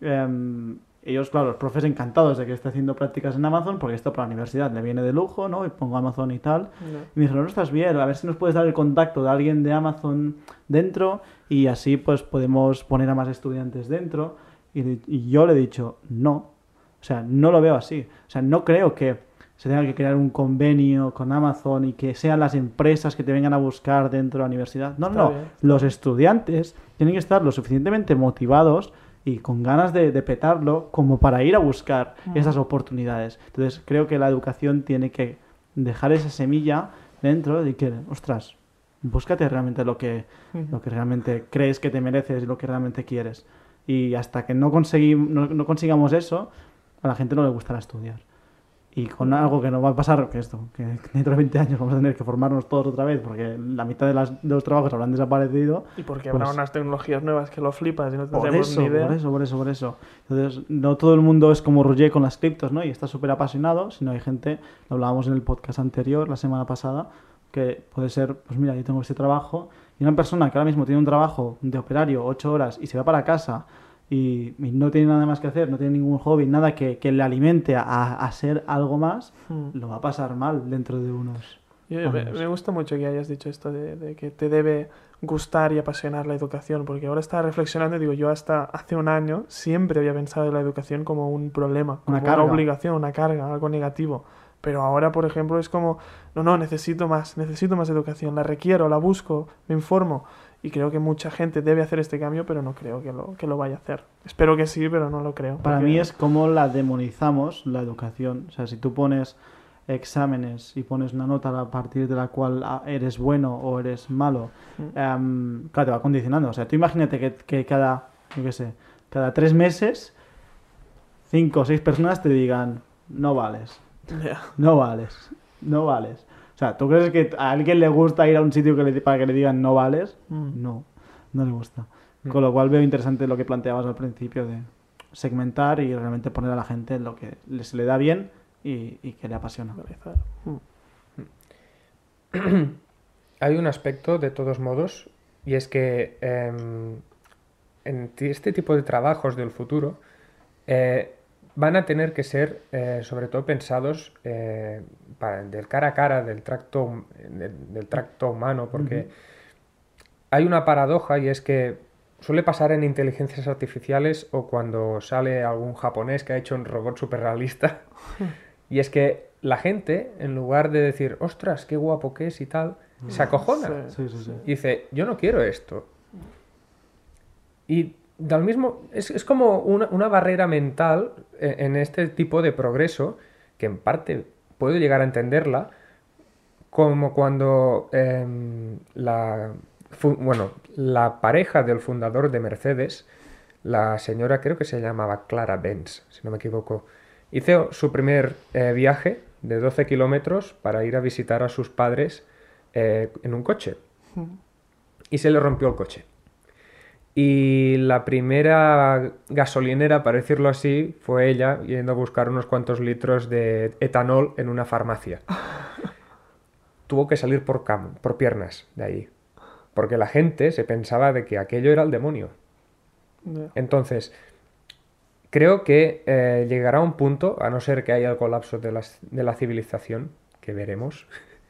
em, ellos, claro, los profes encantados de que esté haciendo prácticas en Amazon, porque esto para la universidad le viene de lujo, ¿no? Y pongo Amazon y tal. No. Y me dijeron, no estás bien, a ver si nos puedes dar el contacto de alguien de Amazon dentro y así pues podemos poner a más estudiantes dentro. Y, y yo le he dicho, no, o sea, no lo veo así. O sea, no creo que se tenga que crear un convenio con Amazon y que sean las empresas que te vengan a buscar dentro de la universidad. No, Está no, bien. los estudiantes tienen que estar lo suficientemente motivados y con ganas de, de petarlo como para ir a buscar esas oportunidades. Entonces creo que la educación tiene que dejar esa semilla dentro de que, ostras, búscate realmente lo que, lo que realmente crees que te mereces y lo que realmente quieres. Y hasta que no, consegui- no, no consigamos eso, a la gente no le gustará estudiar. Y con algo que nos va a pasar, que esto, que dentro de 20 años vamos a tener que formarnos todos otra vez, porque la mitad de, las- de los trabajos habrán desaparecido. Y porque habrá Pues- unas tecnologías nuevas que lo flipas y no tendremos eso, ni idea. por eso, por eso, por eso. Entonces, no todo el mundo es como Roger con las criptos, ¿no? Y está súper apasionado, sino hay gente, lo hablábamos en el podcast anterior, la semana pasada, que puede ser, pues mira, yo tengo este trabajo, y una persona que ahora mismo tiene un trabajo de operario, ocho horas, y se va para casa y, y no tiene nada más que hacer, no tiene ningún hobby, nada que, que le alimente a, a ser algo más, Mm. lo va a pasar mal dentro de unos... Yo- me, años. me gusta mucho que hayas dicho esto de, de que te debe gustar y apasionar la educación, porque ahora estaba reflexionando y digo, yo hasta hace un año siempre había pensado en la educación como un problema, como Una carga. obligación, una carga, algo negativo. Pero ahora, por ejemplo, es como, no, no, necesito más, necesito más educación, la requiero, la busco, me informo. Y creo que mucha gente debe hacer este cambio, pero no creo que lo, que lo vaya a hacer. Espero que sí, pero no lo creo. Para porque- mí es como la demonizamos la educación. O sea, si tú pones exámenes y pones una nota a partir de la cual ah, eres bueno o eres malo, em, claro, te va condicionando. O sea, tú imagínate que, que cada, yo qué sé, cada tres meses, cinco o seis personas te digan, no vales, No vales, no vales. O sea, ¿tú crees que a alguien le gusta ir a un sitio que le, para que le digan no vales? Mm. No, no le gusta. Mm. Con lo cual veo interesante lo que planteabas al principio de segmentar y realmente poner a la gente lo que le- se le da bien y, y que le apasiona. Mm. Hay un aspecto, de todos modos, y es que em, en este tipo de trabajos del futuro eh, van a tener que ser, eh, sobre todo, pensados eh, para- del cara a cara, del tracto, del, del tracto humano, porque hay una paradoja y es que suele pasar en inteligencias artificiales o cuando sale algún japonés que ha hecho un robot súper realista. Y es que la gente, en lugar de decir, ostras, qué guapo que es y tal, se acojona. Sí, sí, sí. Y dice, yo no quiero esto. Y del mismo, es, es como una, una barrera mental en, en este tipo de progreso, que en parte puedo llegar a entenderla, como cuando em, la, bueno, la pareja del fundador de Mercedes, la señora creo que se llamaba Clara Benz, si no me equivoco, hizo su primer eh, viaje de 12 kilómetros para ir a visitar a sus padres eh, en un coche y se le rompió el coche. Y la primera gasolinera, para decirlo así, fue ella yendo a buscar unos cuantos litros de etanol en una farmacia. Tuvo que salir por, cam por piernas de ahí, porque la gente se pensaba de que aquello era el demonio. Entonces, creo que eh, llegará un punto, a no ser que haya el colapso de, las- de la civilización, que veremos,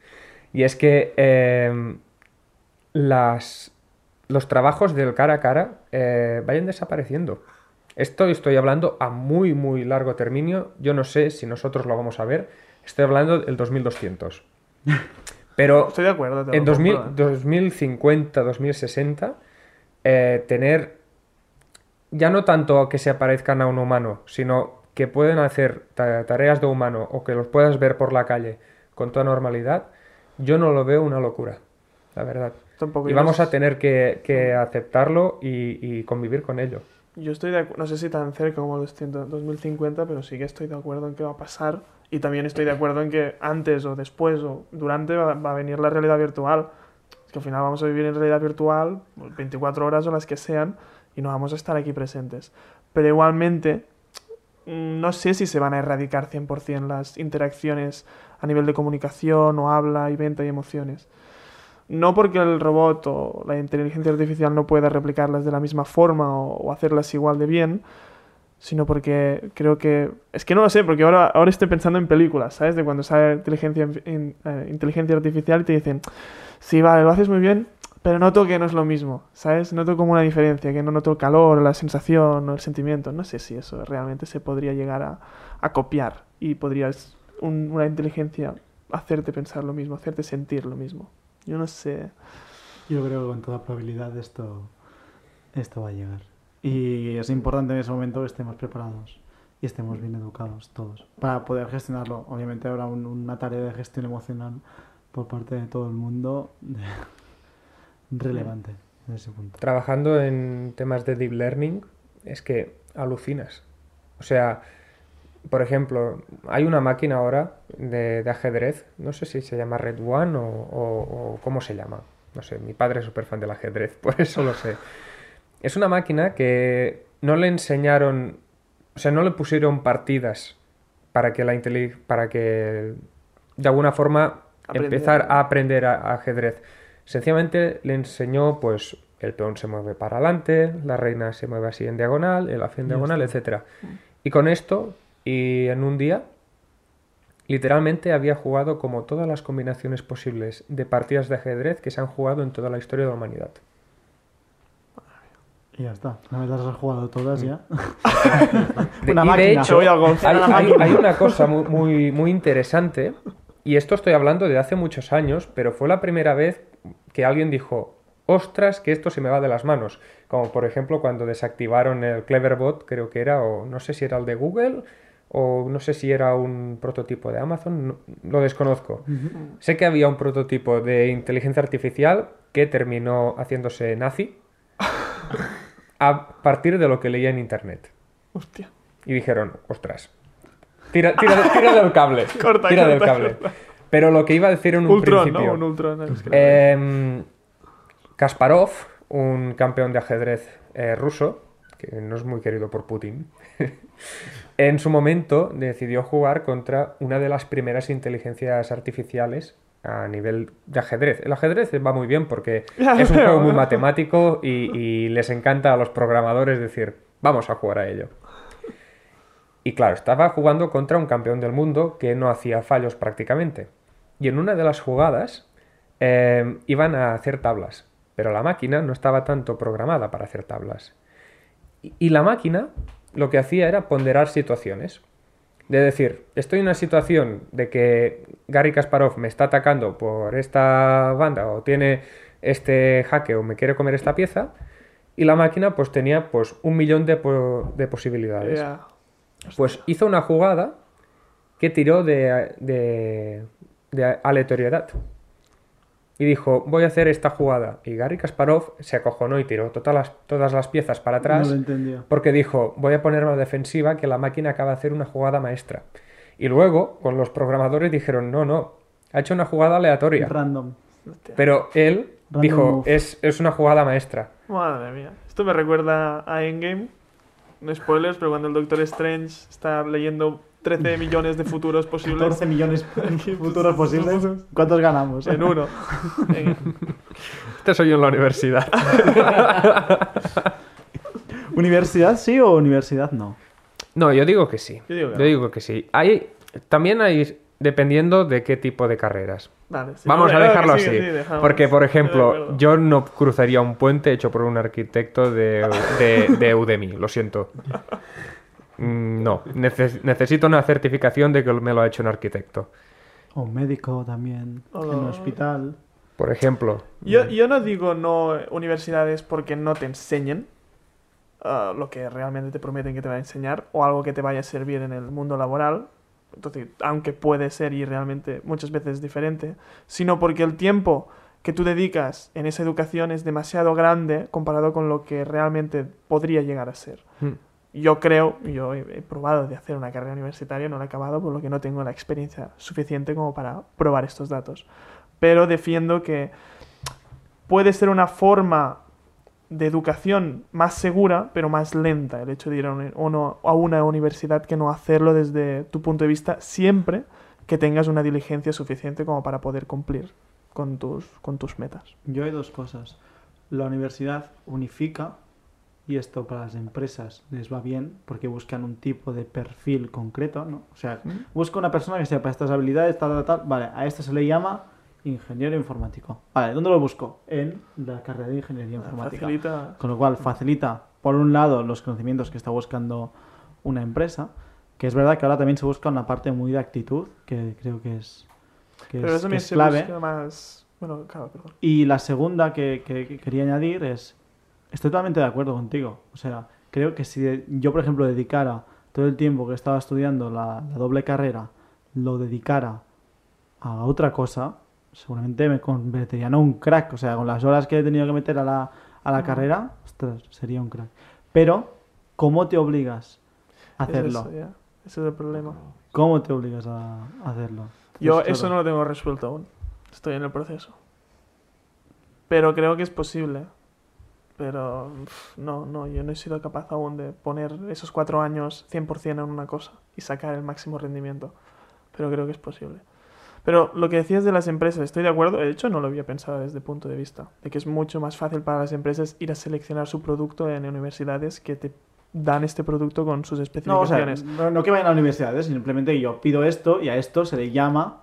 y es que eh, las, los trabajos del cara a cara eh, vayan desapareciendo. Esto estoy hablando a muy, muy largo término. Yo no sé si nosotros lo vamos a ver. Estoy hablando del 2200. Pero Estoy de acuerdo. te en 2000 compro, ¿eh? 2050, 2060, eh, tener ya no tanto que se parezcan a un humano, sino que pueden hacer ta- tareas de humano o que los puedas ver por la calle con toda normalidad, yo no lo veo una locura, la verdad. Tampoco Y vamos no a tener que, que aceptarlo y, y convivir con ello. Yo estoy de no sé si tan cerca como los 100 2050, pero sí que estoy de acuerdo en que va a pasar. Y también estoy de acuerdo en que antes o después o durante va, va a venir la realidad virtual. Es que al final vamos a vivir en realidad virtual pues, 24 horas o las que sean y no vamos a estar aquí presentes. Pero igualmente, mm, no sé si se van a erradicar 100% las interacciones a nivel de comunicación o habla y venta y emociones. No porque el robot o la inteligencia artificial no pueda replicarlas de la misma forma o, hacerlas igual de bien, sino porque creo que... Es que no lo sé, porque ahora, ahora estoy pensando en películas, ¿sabes? De cuando sale inteligencia, in- eh, inteligencia artificial y te dicen, sí, vale, lo haces muy bien, pero noto que no es lo mismo, ¿sabes? Noto como una diferencia, que no noto el calor, la sensación o el sentimiento. No sé si eso realmente se podría llegar a, a copiar y podrías un- una inteligencia hacerte pensar lo mismo, hacerte sentir lo mismo. Yo no sé. Yo creo que con toda probabilidad esto, esto va a llegar. Y es importante en ese momento que estemos preparados y estemos bien educados todos para poder gestionarlo. Obviamente habrá un- una tarea de gestión emocional por parte de todo el mundo relevante en ese punto. Trabajando en temas de deep learning, es que alucinas. O sea, por ejemplo, hay una máquina ahora de, de ajedrez, no sé si se llama Red One o, o- o cómo se llama. No sé, mi padre es súper fan del ajedrez, por eso lo sé. Es una máquina que no le enseñaron, o sea, no le pusieron partidas para que la inteli- para que de alguna forma Aprender. empezar a aprender a, a ajedrez. Sencillamente le enseñó, pues, el peón se mueve para adelante, la reina se mueve así en diagonal, el alfil en diagonal, etcétera. Y con esto, y en un día, literalmente había jugado como todas las combinaciones posibles de partidas de ajedrez que se han jugado en toda la historia de la humanidad. Y ya está. Una vez las has jugado todas ya. De- Una y de hecho, Voy hay, Una hay una cosa muy, muy, muy interesante, y esto estoy hablando de hace muchos años, pero fue la primera vez que alguien dijo, ostras, que esto se me va de las manos. Como por ejemplo cuando desactivaron el Cleverbot, creo que era, o no sé si era el de Google, o no sé si era un prototipo de Amazon, no- lo desconozco. Sé que había un prototipo de inteligencia artificial que terminó haciéndose nazi a partir de lo que leía en internet. Hostia. Y dijeron, ostras, tira, tira, tira del cable. Corta, tira del corta, cable. Pero lo que iba a decir en un Ultron, principio. ¿no? Un Ultron. es que- Em, Kasparov, un campeón de ajedrez eh, ruso, que no es muy querido por Putin, en su momento decidió jugar contra una de las primeras inteligencias artificiales a nivel de ajedrez. El ajedrez va muy bien porque es un juego muy matemático y, y les encanta a los programadores decir, vamos a jugar a ello. Y claro, estaba jugando contra un campeón del mundo que no hacía fallos prácticamente. Y en una de las jugadas eh, iban a hacer tablas, pero la máquina no estaba tanto programada para hacer tablas. Y, y la máquina lo que hacía era ponderar situaciones. De decir, estoy en una situación de que Gary Kasparov me está atacando por esta banda o tiene este jaque o me quiere comer esta pieza. Y la máquina pues tenía pues un millón de, po- de posibilidades. Pues hizo una jugada que tiró de, de, de aleatoriedad. Y dijo, voy a hacer esta jugada. Y Gary Kasparov se acojonó y tiró todas las, todas las piezas para No atrás. lo entendió. porque dijo, voy a poner a la defensiva que la máquina acaba de hacer una jugada maestra. Y luego, con los programadores dijeron, no, no, ha hecho una jugada aleatoria. Random. Hostia. Pero él Random dijo, es, es una jugada maestra. Madre mía. Esto me recuerda a Endgame. No spoilers, pero cuando el Doctor Strange está leyendo 13 millones de futuros posibles 14 millones futuros posibles. ¿Cuántos ganamos? en uno. Este soy yo en la universidad. ¿Universidad sí o universidad no? No, yo digo que sí. Yo digo que Yo no. digo que sí. Hay, también hay, dependiendo de qué tipo de carreras. Vale, sí. Vamos No, a dejarlo sí, así. sí, dejamos. Porque, por de ejemplo, yo no cruzaría un puente hecho por un arquitecto de, de, de Udemy, lo siento. Mm, No, Neces- necesito una certificación de que me lo ha hecho un arquitecto. O un médico también. En un Oh. hospital. Por ejemplo, Yo, yo no digo no universidades porque no te enseñen ah, lo que realmente te prometen que te va a enseñar o algo que te vaya a servir en el mundo laboral. Entonces, aunque puede ser y realmente muchas veces es diferente, sino porque el tiempo que tú dedicas en esa educación es demasiado grande comparado con lo que realmente podría llegar a ser. mm, Yo creo, yo he, probado de hacer una carrera universitaria, no la he acabado, por lo que no tengo la experiencia suficiente como para probar estos datos. Pero defiendo que puede ser una forma de educación más segura, pero más lenta, el hecho de ir a una, o no- a una universidad que no hacerlo desde tu punto de vista, siempre que tengas una diligencia suficiente como para poder cumplir con tus, con tus metas. Yo hay dos cosas. La universidad unifica y esto para las empresas les va bien porque buscan un tipo de perfil concreto, ¿no? O sea, busca una persona que sepa estas habilidades, tal, tal, tal. Vale, a esto se le llama ingeniero informático. Vale, ¿dónde lo busco? En la carrera de ingeniería informática. Facilita. Con lo cual facilita, por un lado, los conocimientos que está buscando una empresa, que es verdad que ahora también se busca una parte muy de actitud, que creo que es, que Pero es, eso que es clave. más... Bueno, claro, perdón. Y la segunda que, que- que quería añadir es, estoy totalmente de acuerdo contigo. O sea, creo que si yo, por ejemplo, dedicara todo el tiempo que estaba estudiando la, la doble carrera, lo dedicara a otra cosa, seguramente me convertiría en un crack. O sea, con las horas que he tenido que meter a la, a la carrera, ostras, sería un crack. Pero, ¿cómo te obligas a hacerlo? Ese es el problema. ¿Cómo te obligas a hacerlo? Yo Entonces, eso no lo tengo resuelto aún. Estoy en el proceso. Pero creo que es posible. Pero no, no, yo no he sido capaz aún de poner esos cuatro años 100% en una cosa y sacar el máximo rendimiento. Pero creo que es posible. Pero lo que decías de las empresas, estoy de acuerdo. De hecho, no lo había pensado desde el punto de vista. De que es mucho más fácil para las empresas ir a seleccionar su producto en universidades que te dan este producto con sus No, o sea, especificaciones. no, no que vayan a la universidad, ¿eh? simplemente yo pido esto y a esto se le llama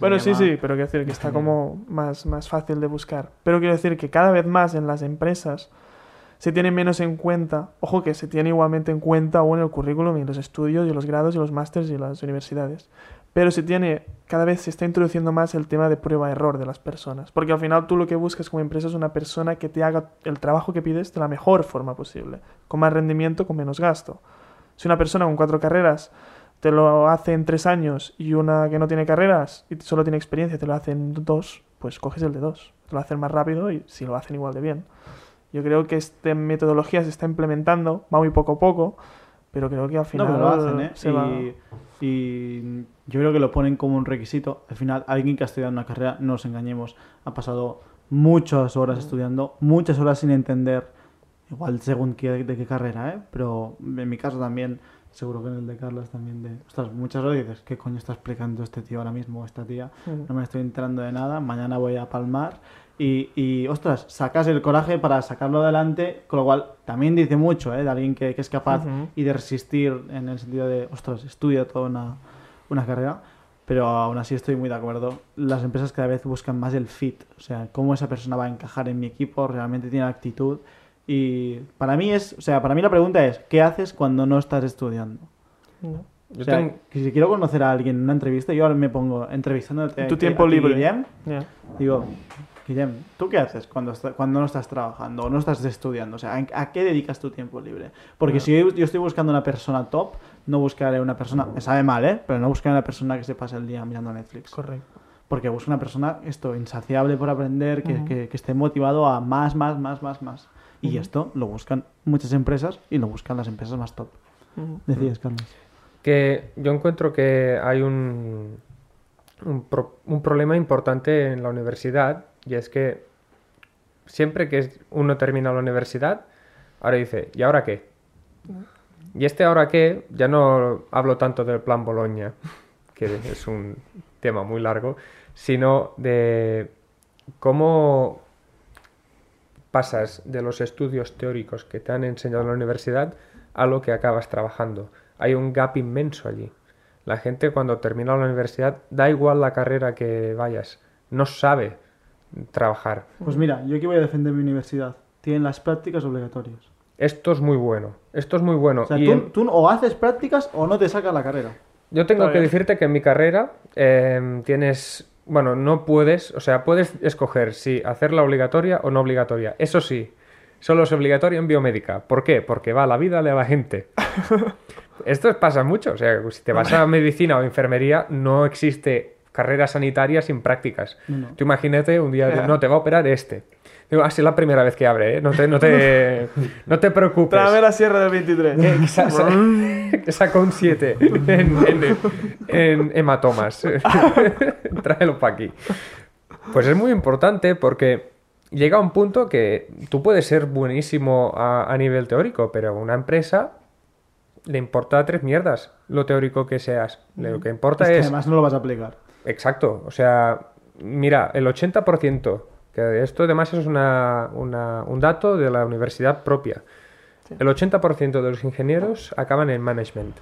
Bueno, sí, llama- sí, pero quiero decir que está como más, más fácil de buscar. Pero quiero decir que cada vez más en las empresas se tiene menos en cuenta, ojo que se tiene igualmente en cuenta aún el currículum y los estudios y los grados y los másters y las universidades. Pero se tiene, cada vez se está introduciendo más el tema de prueba-error de las personas. Porque al final tú lo que buscas como empresa es una persona que te haga el trabajo que pides de la mejor forma posible, con más rendimiento, con menos gasto. Si una persona con cuatro carreras te lo hace en tres años y una que no tiene carreras y solo tiene experiencia te lo hace en dos, pues coges el de dos. Te lo hacen más rápido y si lo hacen igual de bien. Yo creo que esta metodología se está implementando, va muy poco a poco, pero creo que al No, final pero lo hacen, ¿eh? se y, va... y yo creo que lo ponen como un requisito. Al final, alguien que ha estudiado una carrera, no nos engañemos, ha pasado muchas horas estudiando, muchas horas sin entender, igual según qué, de qué carrera, ¿eh? Pero en mi caso también, seguro que en el de Carlos también, de, ostras, muchas horas dices, ¿qué coño está explicando este tío ahora mismo o esta tía? No me estoy enterando de nada, mañana voy a palmar y, y, ostras, sacas el coraje para sacarlo adelante, con lo cual también dice mucho ¿eh? de alguien que, que es capaz Ujú. y de resistir en el sentido de, ostras, estudia toda una, una carrera, pero aún así estoy muy de acuerdo. Las empresas cada vez buscan más el fit, o sea, cómo esa persona va a encajar en mi equipo, realmente tiene actitud y para mí es, o sea, para mí la pregunta es, ¿qué haces cuando no estás estudiando? No. Yo o sea, tengo- que si quiero conocer a alguien en una entrevista, yo ahora me pongo entrevistándote. En tu a- tiempo a libre. Guillem, Ya. Digo, Guillem, ¿tú qué haces cuando, está- cuando no estás trabajando o no estás estudiando? O sea, ¿a, qué dedicas tu tiempo libre? Porque si yo, yo estoy buscando una persona top, no buscaré una persona, me sabe mal, ¿eh? Pero no buscaré una persona que se pase el día mirando Netflix. Correcto. Porque busco una persona, esto, insaciable por aprender, que, Ujú. que- que esté motivado a más, más, más, más, más. Y esto lo buscan muchas empresas y lo buscan las empresas más top. Decías, Carlos. que yo encuentro que hay un, un, pro- un problema importante en la universidad y es que siempre que uno termina la universidad, ahora dice, ¿y ahora qué? Y este ahora qué, ya no hablo tanto del plan Boloña, que es un tema muy largo, sino de cómo pasas de los estudios teóricos que te han enseñado en la universidad a lo que acabas trabajando. Hay un gap inmenso allí. La gente cuando termina la universidad, da igual la carrera que vayas, no sabe trabajar. Pues mira, yo aquí voy a defender mi universidad. Tienen las prácticas obligatorias. Esto es muy bueno, esto es muy bueno. O sea, Y tú, en- tú o haces prácticas o no te sacas la carrera. Yo tengo que decirte que en mi carrera eh, tienes, bueno, no puedes, o sea, puedes escoger si hacerla obligatoria o no obligatoria. Eso sí, solo es obligatoria en biomédica. ¿Por qué? Porque va a la vida de la gente. Esto pasa mucho, o sea, si te vas a medicina o enfermería, no existe carrera sanitaria sin prácticas. No. Tú imagínate un día, no, te va a operar este. Digo, así es la primera vez que abre, ¿eh? No te, no te, no te preocupes. Tráeme la sierra del 23. Eh, sa- sa- que saca un 7 en, en- en hematomas. Tráelo para aquí. Pues es muy importante porque llega un punto que tú puedes ser buenísimo a, a nivel teórico, pero a una empresa le importa tres mierdas lo teórico que seas. Lo que importa Es que es... además no lo vas a aplicar. Exacto, o sea, mira, el 80%, que esto además es una- una- un dato de la universidad propia, el 80% de los ingenieros acaban en management.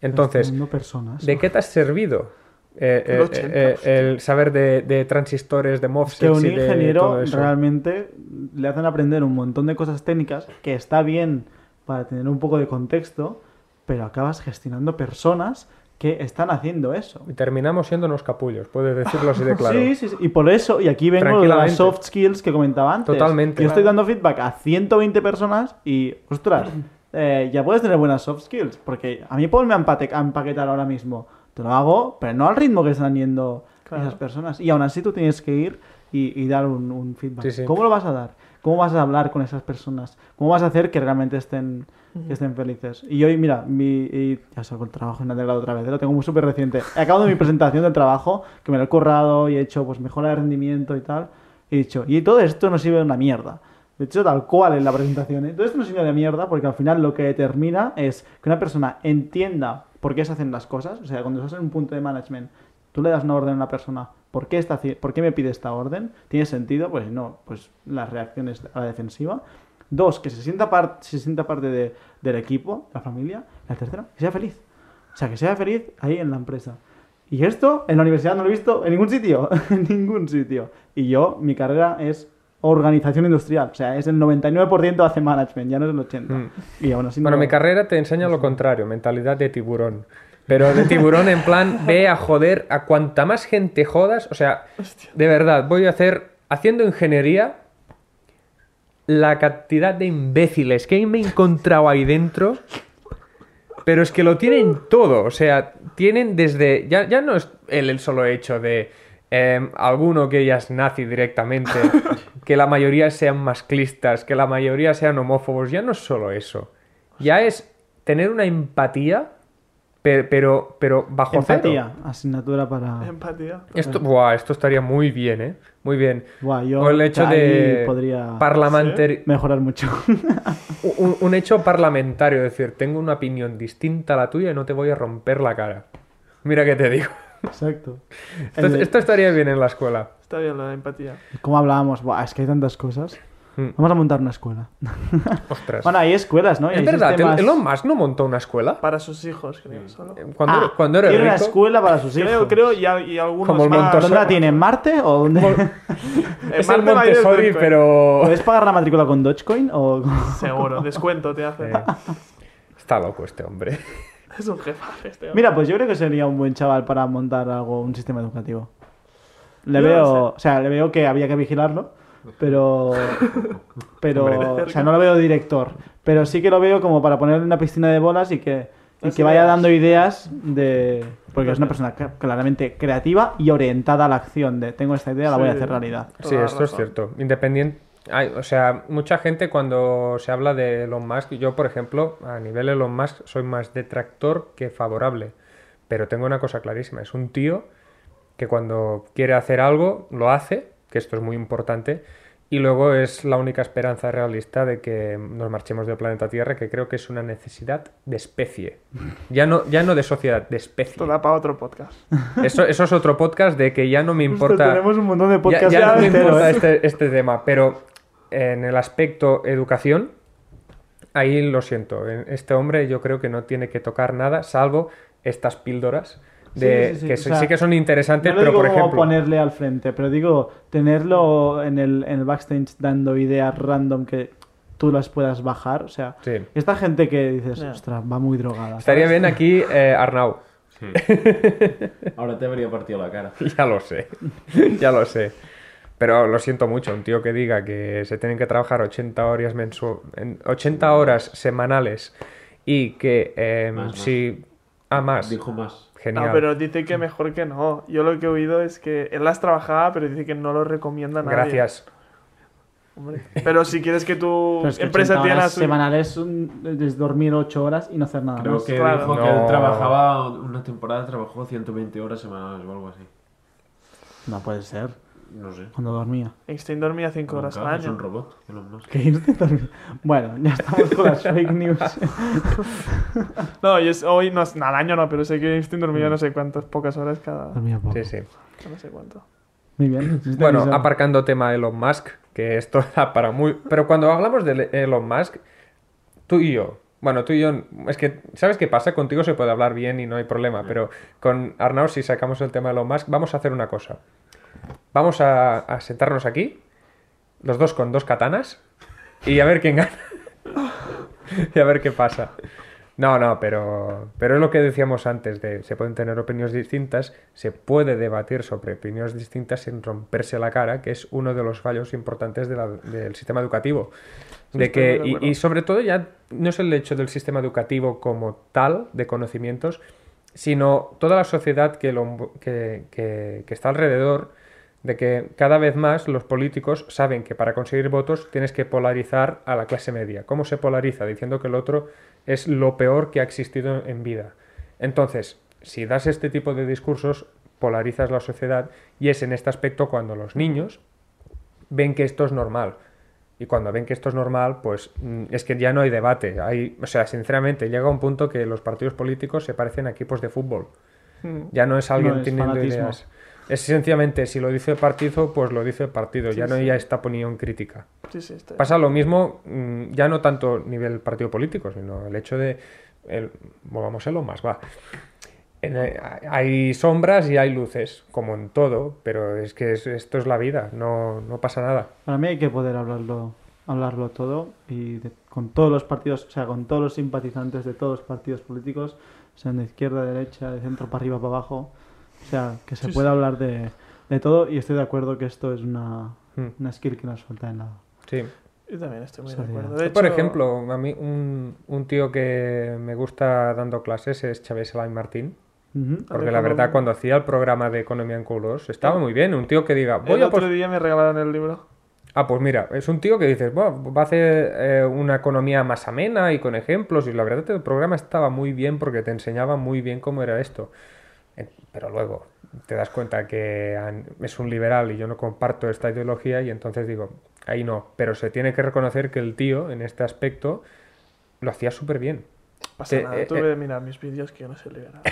Entonces, personas. ¿de qué te has servido? Eh, El eh, 80%. eh, el saber de, de transistores, de que MOSFETs un y de ingeniero todo eso. realmente le hacen aprender un montón de cosas técnicas que está bien para tener un poco de contexto, pero acabas gestionando personas que están haciendo eso. Y terminamos siendo unos capullos, puedes decirlo así de claro. Sí, sí, sí. Y por eso, y aquí vengo de las soft skills que comentaba antes. Totalmente. Yo estoy dando feedback a 120 personas y, ostras, eh, ya puedes tener buenas soft skills. Porque a mí ponme a, empaquetar ahora mismo. Te lo hago, pero no al ritmo que están yendo Claro. esas personas. Y aún así tú tienes que ir y, y dar un, un feedback. Sí, sí. ¿Cómo lo vas a dar? ¿Cómo vas a hablar con esas personas? ¿Cómo vas a hacer que realmente estén, que estén felices? Y hoy, mira, mi, y ya saco el trabajo en Adelgado otra vez, ¿eh? lo tengo muy súper reciente. He acabado mi presentación del trabajo, que me lo he currado y he hecho pues mejora de rendimiento y tal. He dicho, y todo esto no sirve de una mierda. De hecho, tal cual en la presentación. ¿eh? Todo esto no sirve de mierda porque al final lo que determina es que una persona entienda por qué se hacen las cosas. O sea, cuando estás en un punto de management, tú le das una orden a una persona, ¿por qué, está, haci- ¿por qué me pide esta orden? ¿Tiene sentido? Pues no, pues las reacciones a la defensiva. Dos, que se sienta, par- se sienta parte de- del equipo, la familia. La tercera, que sea feliz. O sea, que sea feliz ahí en la empresa. Y esto en la universidad no lo he visto en ningún sitio, en ningún sitio. Y yo, mi carrera es organización industrial, o sea, es el 99% hace management, ya no es el 80%. Mm. Y aún así no Bueno, mi carrera te enseña lo contrario, mentalidad de tiburón. Pero de tiburón en plan, ve a joder a cuanta más gente jodas. O sea, de verdad, voy a hacer, haciendo ingeniería, la cantidad de imbéciles que me he encontrado ahí dentro. Pero es que lo tienen todo. O sea, tienen desde. Ya, ya no es el, el solo hecho de. eh, alguno que ya es nazi directamente, que la mayoría sean masclistas, que la mayoría sean homófobos, ya no es solo eso. Ya es tener una empatía, pe- pero, pero, bajo Empatía, cero. asignatura para... Empatía. Esto, buah, esto estaría muy bien, ¿eh? Muy bien. Buah, yo o el hecho de podría parlamentar- mejorar mucho. un, un hecho parlamentario, es decir, tengo una opinión distinta a la tuya y no te voy a romper la cara. Mira que te digo. Exacto. Esto, El de- esto estaría bien en la escuela. Está bien de empatía. ¿Cómo hablábamos? Buah, es que hay tantas cosas. Mm. Vamos a montar una escuela. Ostras. Bueno, hay escuelas, ¿no? Y es hay verdad, sistemas- Elon Musk no montó una escuela. Para sus hijos, creo. Solo. Cuando, Ah, era- cuando era tiene una rico. escuela para sus hijos. Creo, creo, y, al- y algunos Como el más. Montessori. ¿Dónde la tiene? ¿En Marte o dónde? En Es el Marte va a ir el Montessori, pero. ¿Puedes pagar la matrícula con Dogecoin o...? Seguro, descuento te hace. Eh, está loco este hombre. Es un jefaje este hombre. Mira, pues yo creo que sería un buen chaval para montar algo, un sistema educativo. Le Yo no veo, o sea, le veo que había que vigilarlo, pero, pero, Hombre, de o sea, no lo veo director, pero sí que lo veo como para ponerle una piscina de bolas y que, y que vaya ideas. dando ideas de, porque es una persona cl- claramente creativa y orientada a la acción de tengo esta idea, la voy a hacer realidad. Sí, esto es cierto. Independiente. hay- o sea, mucha gente cuando se habla de Elon Musk, yo por ejemplo, a nivel Elon Musk, soy más detractor que favorable. Pero tengo una cosa clarísima: es un tío que cuando quiere hacer algo, lo hace, que esto es muy importante, y luego es la única esperanza realista de que nos marchemos del planeta Tierra, que creo que es una necesidad de especie. Ya no, ya no de sociedad, de especie. Esto da para otro podcast. Eso, eso es otro podcast de que ya no me importa. tenemos un montón de Ya, podcasts ya no me importa este, este tema, pero en el aspecto educación, ahí lo siento. en Este hombre yo creo que no tiene que tocar nada, salvo estas píldoras de, Sí, sí, sí, que o sí, sea, sí que son interesantes, No lo pero digo por ejemplo... ponerle al frente, pero digo tenerlo en el, en el backstage dando ideas random que tú las puedas bajar. O sea, Sí. esta gente que dices, ostras, va muy drogada. Estaría ¿sabes? bien aquí eh, Arnau. Ahora te habría partido la cara. Ya lo sé, ya lo sé. Pero lo siento mucho, un tío que diga que se tienen que trabajar 80 horas, mensu- en 80 horas semanales y que eh, Más, más. si... Ah, más. Dijo más. Genial. No, pero dice que mejor que no. Yo lo que he oído es que él las trabajaba, pero dice que no lo recomienda a nadie. Gracias. Hombre. Pero si quieres que tu es que empresa 80 tenga horas su... semanales un- es dormir 8 horas y no hacer nada Creo más. que claro. dijo que No. él trabajaba una temporada, trabajó 120 horas semanales o algo así. No puede ser. No sé. cuando dormía. Einstein dormía 5 horas al Es un año. robot. Elon Musk. Que Einstein dormía. Bueno, ya estamos con las fake news. No, y es, hoy, no, al año no, pero sé que Einstein dormía no sé cuántas, pocas horas cada... Dormía poco. Sí, sí. No sé cuánto. Muy bien. Bueno, aparcando tema Elon Musk, que esto da para muy... Pero cuando hablamos de Elon Musk, tú y yo, bueno, tú y yo, es que, ¿sabes qué pasa? Contigo se puede hablar bien y no hay problema, pero con Arnaud, si sacamos el tema de Elon Musk, vamos a hacer una cosa. Vamos a, a sentarnos aquí, los dos con dos katanas, y a ver quién gana. y a ver qué pasa. No, no, pero, pero es lo que decíamos antes, de se pueden tener opiniones distintas, se puede debatir sobre opiniones distintas sin romperse la cara, que es uno de los fallos importantes de la- del sistema educativo. Sí, De que, y, sobre todo ya no es el hecho del sistema educativo como tal, de conocimientos, sino toda la sociedad que, lo que- que está alrededor, de que cada vez más los políticos saben que para conseguir votos tienes que polarizar a la clase media. ¿Cómo se polariza? Diciendo que el otro es lo peor que ha existido en vida. Entonces, si das este tipo de discursos, polarizas la sociedad y es en este aspecto cuando los niños ven que esto es normal. Y cuando ven que esto es normal, pues mm, es que ya no hay debate. Hay, o sea, sinceramente, llega un punto que los partidos políticos se parecen a equipos de fútbol. Mm. Ya no es alguien No, es teniendo fanatismo. ideas. Es sencillamente, si lo dice el partido, pues lo dice el partido. Sí, ya no sí. hay esta opinión crítica. Sí, sí, está. Pasa lo mismo, mm, ya no tanto nivel partido político, sino el hecho de. El, volvamos a lo más, va. En, eh, hay sombras y hay luces, como en todo, pero es que es- esto es la vida, no, no pasa nada. Para mí hay que poder hablarlo, hablarlo todo y de- con todos los partidos, o sea, con todos los simpatizantes de todos los partidos políticos, sean de izquierda, derecha, de centro para arriba, para abajo. O sea, que se Sí, pueda sí. hablar de, de todo y estoy de acuerdo que esto es una, Mm, una skill que nos falta en la... Sí. Yo también estoy muy de acuerdo. De Por ejemplo, a mí un, un tío que me gusta dando clases es Chávez Alain Martín. Porque ver, la ¿cómo- verdad, cuando hacía el programa de Economía en Culos, estaba muy bien. Un tío que diga, voy el a otro día me regalaron el libro. Ah, pues mira, es un tío que dices, "Buah, va a hacer eh, una economía más amena y con ejemplos. Y la verdad, el programa estaba muy bien porque te enseñaba muy bien cómo era esto. Eh, Pero luego te das cuenta que es un liberal y yo no comparto esta ideología, y entonces digo, ahí no. Pero se tiene que reconocer que el tío, en este aspecto, lo hacía súper bien. Pasa Que, nada, eh, tú eh. ve, mira mis vídeos que yo no soy liberal.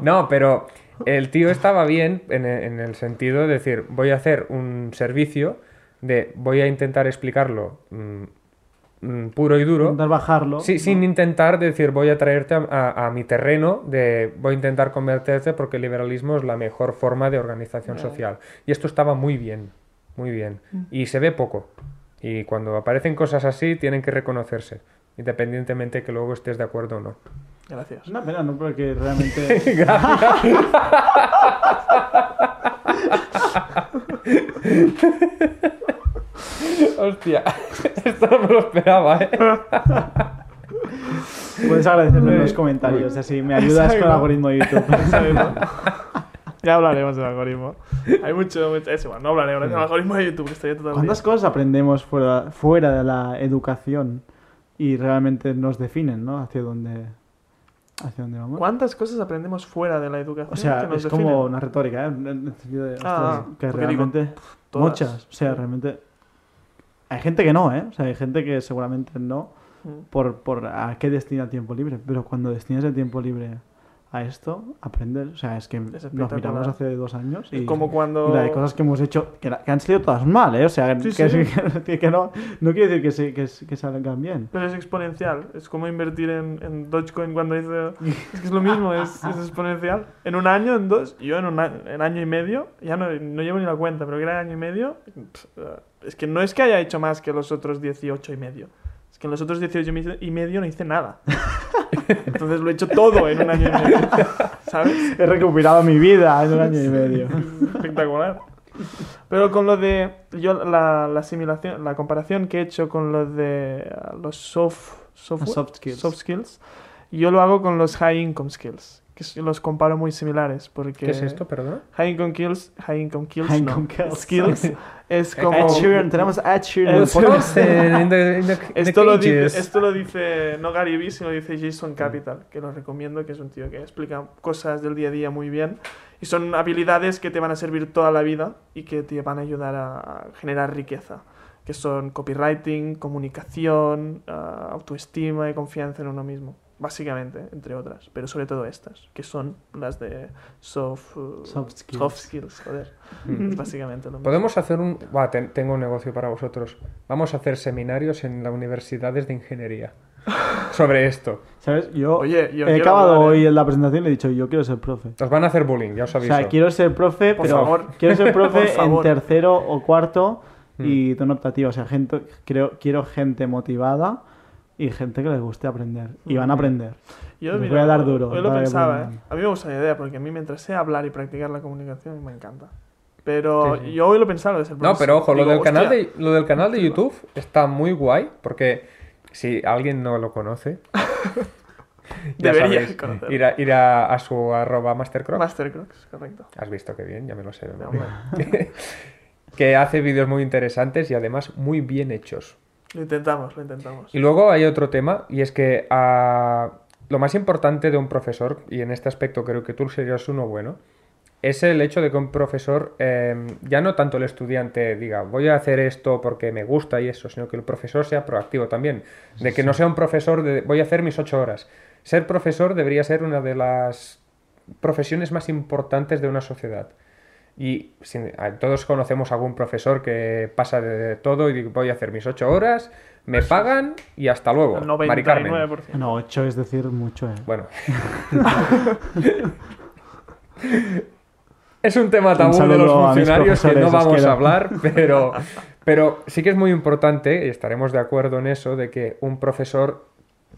No, pero el tío estaba bien en en el sentido de decir, voy a hacer un servicio de voy a intentar explicarlo mm, puro y duro. Intentar bajarlo. Sí, ¿no? sin intentar decir voy a traerte a, a- a mi terreno, de voy a intentar convertirte porque el liberalismo es la mejor forma de organización Vale. social. Y esto estaba muy bien, muy bien. Mm. Y se ve poco. Y cuando aparecen cosas así, tienen que reconocerse, independientemente que luego estés de acuerdo o no. Gracias. Es una pena, ¿no? Porque realmente... Hostia, esto no me lo esperaba, ¿eh? Puedes agradecerme en los comentarios, así me ayudas con el algoritmo de YouTube. Ya hablaremos del algoritmo. Hay mucho, mucho- es igual, no hablaremos del algoritmo de YouTube, que día. ¿Cuántas cosas aprendemos fuera, fuera de la educación y realmente nos definen, ¿no? Hacia dónde, hacia dónde vamos. ¿Cuántas cosas aprendemos fuera de la educación O sea, que nos es definen? como una retórica, ¿eh? En el sentido de, Ah, ostras, que digo, realmente... muchas. O sea, realmente... Hay gente que no, ¿eh? O sea, hay gente que seguramente no Mm. por, por a qué destina tiempo libre. Pero cuando destinas el tiempo libre a esto, aprendes. O sea, es que nos espectacular. miramos hace dos años y... Es como cuando... Y la de cosas que hemos hecho que, que han salido todas mal, ¿eh? O sea, Sí, que, sí. que- que no, no quiere decir que, se, que, que salgan bien. Pero es exponencial. Es como invertir en, en Dogecoin cuando dice... Es que es lo mismo, es, es exponencial. En un año, en dos... Yo en un año, en año y medio, ya no, no llevo ni la cuenta, pero que era año y medio... pff, Es que no es que haya hecho más que los otros 18 y medio. Es que en los otros 18 y medio- no hice nada. Entonces lo he hecho todo en un año y medio. ¿Sabes? He recuperado mi vida en un año y medio. Espectacular. Pero con lo de. Yo, la, la asimilación, la comparación que he hecho con lo de los soft, software- Soft skills. soft skills, yo lo hago con los high income skills. Que los comparo muy similares. Porque ¿Qué es esto, perdona? High Income Kills, High Income Kills, High no. Income Kills. Skills es como... Ed Sheeran, tenemos a Ed Sheeran. podcast. Esto lo, dice, esto lo dice no Gary Vee, sino dice Jason Capital, que lo recomiendo, que es un tío que explica cosas del día a día muy bien. Y son habilidades que te van a servir toda la vida y que te van a ayudar a, a generar riqueza. Que son copywriting, comunicación, ah, autoestima y confianza en uno mismo. Básicamente, entre otras. Pero sobre todo estas, que son las de soft, uh, Soft skills. soft skills, joder. Mm. Básicamente lo mismo. Podemos hacer un... Buah, ten- tengo un negocio para vosotros. Vamos a hacer seminarios en las universidades de ingeniería sobre esto. ¿Sabes? Yo Oye, yo he acabado hablar, ¿eh? hoy en la presentación y le he dicho, yo quiero ser profe. Os van a hacer bullying, ya os O aviso. sea, quiero ser profe, Por pero favor. quiero ser profe Por en tercero o cuarto Mm. y tono optativo. O sea, gente, creo, quiero gente motivada y gente que les guste aprender. Y van a aprender. Yo, Les mira, voy a dar duro Hoy lo pensaba, ¿eh? A mí me gusta la idea, porque a mí mientras sé hablar y practicar la comunicación, me encanta. Pero Sí, sí. yo hoy lo pensaba de ser No, pero ojo, lo Digo, del, canal de, lo del canal de YouTube está muy guay porque si alguien no lo conoce, ya Debería sabéis, conocerlo. ir, a, ir a, a su arroba mastercross. Mastercross, correcto. Has visto que bien, ya me lo sé que hace vídeos muy interesantes y además muy bien hechos. Lo intentamos, lo intentamos. Y luego hay otro tema, y es que ah, lo más importante de un profesor, y en este aspecto creo que tú serías uno bueno, es el hecho de que un profesor, eh, ya no tanto el estudiante diga, voy a hacer esto porque me gusta y eso, sino que el profesor sea proactivo también. De que no sea un profesor de, voy a hacer mis ocho horas. Ser profesor debería ser una de las profesiones más importantes de una sociedad. Y sin- a- todos conocemos algún profesor que pasa de todo y voy a hacer mis ocho horas, me pagan y hasta luego. El Mari Carmen. 99%. No, ocho es decir mucho, ¿eh? Bueno. es un tema tabú de los a funcionarios que no vamos quiero. a hablar, pero, pero sí que es muy importante, y estaremos de acuerdo en eso, de que un profesor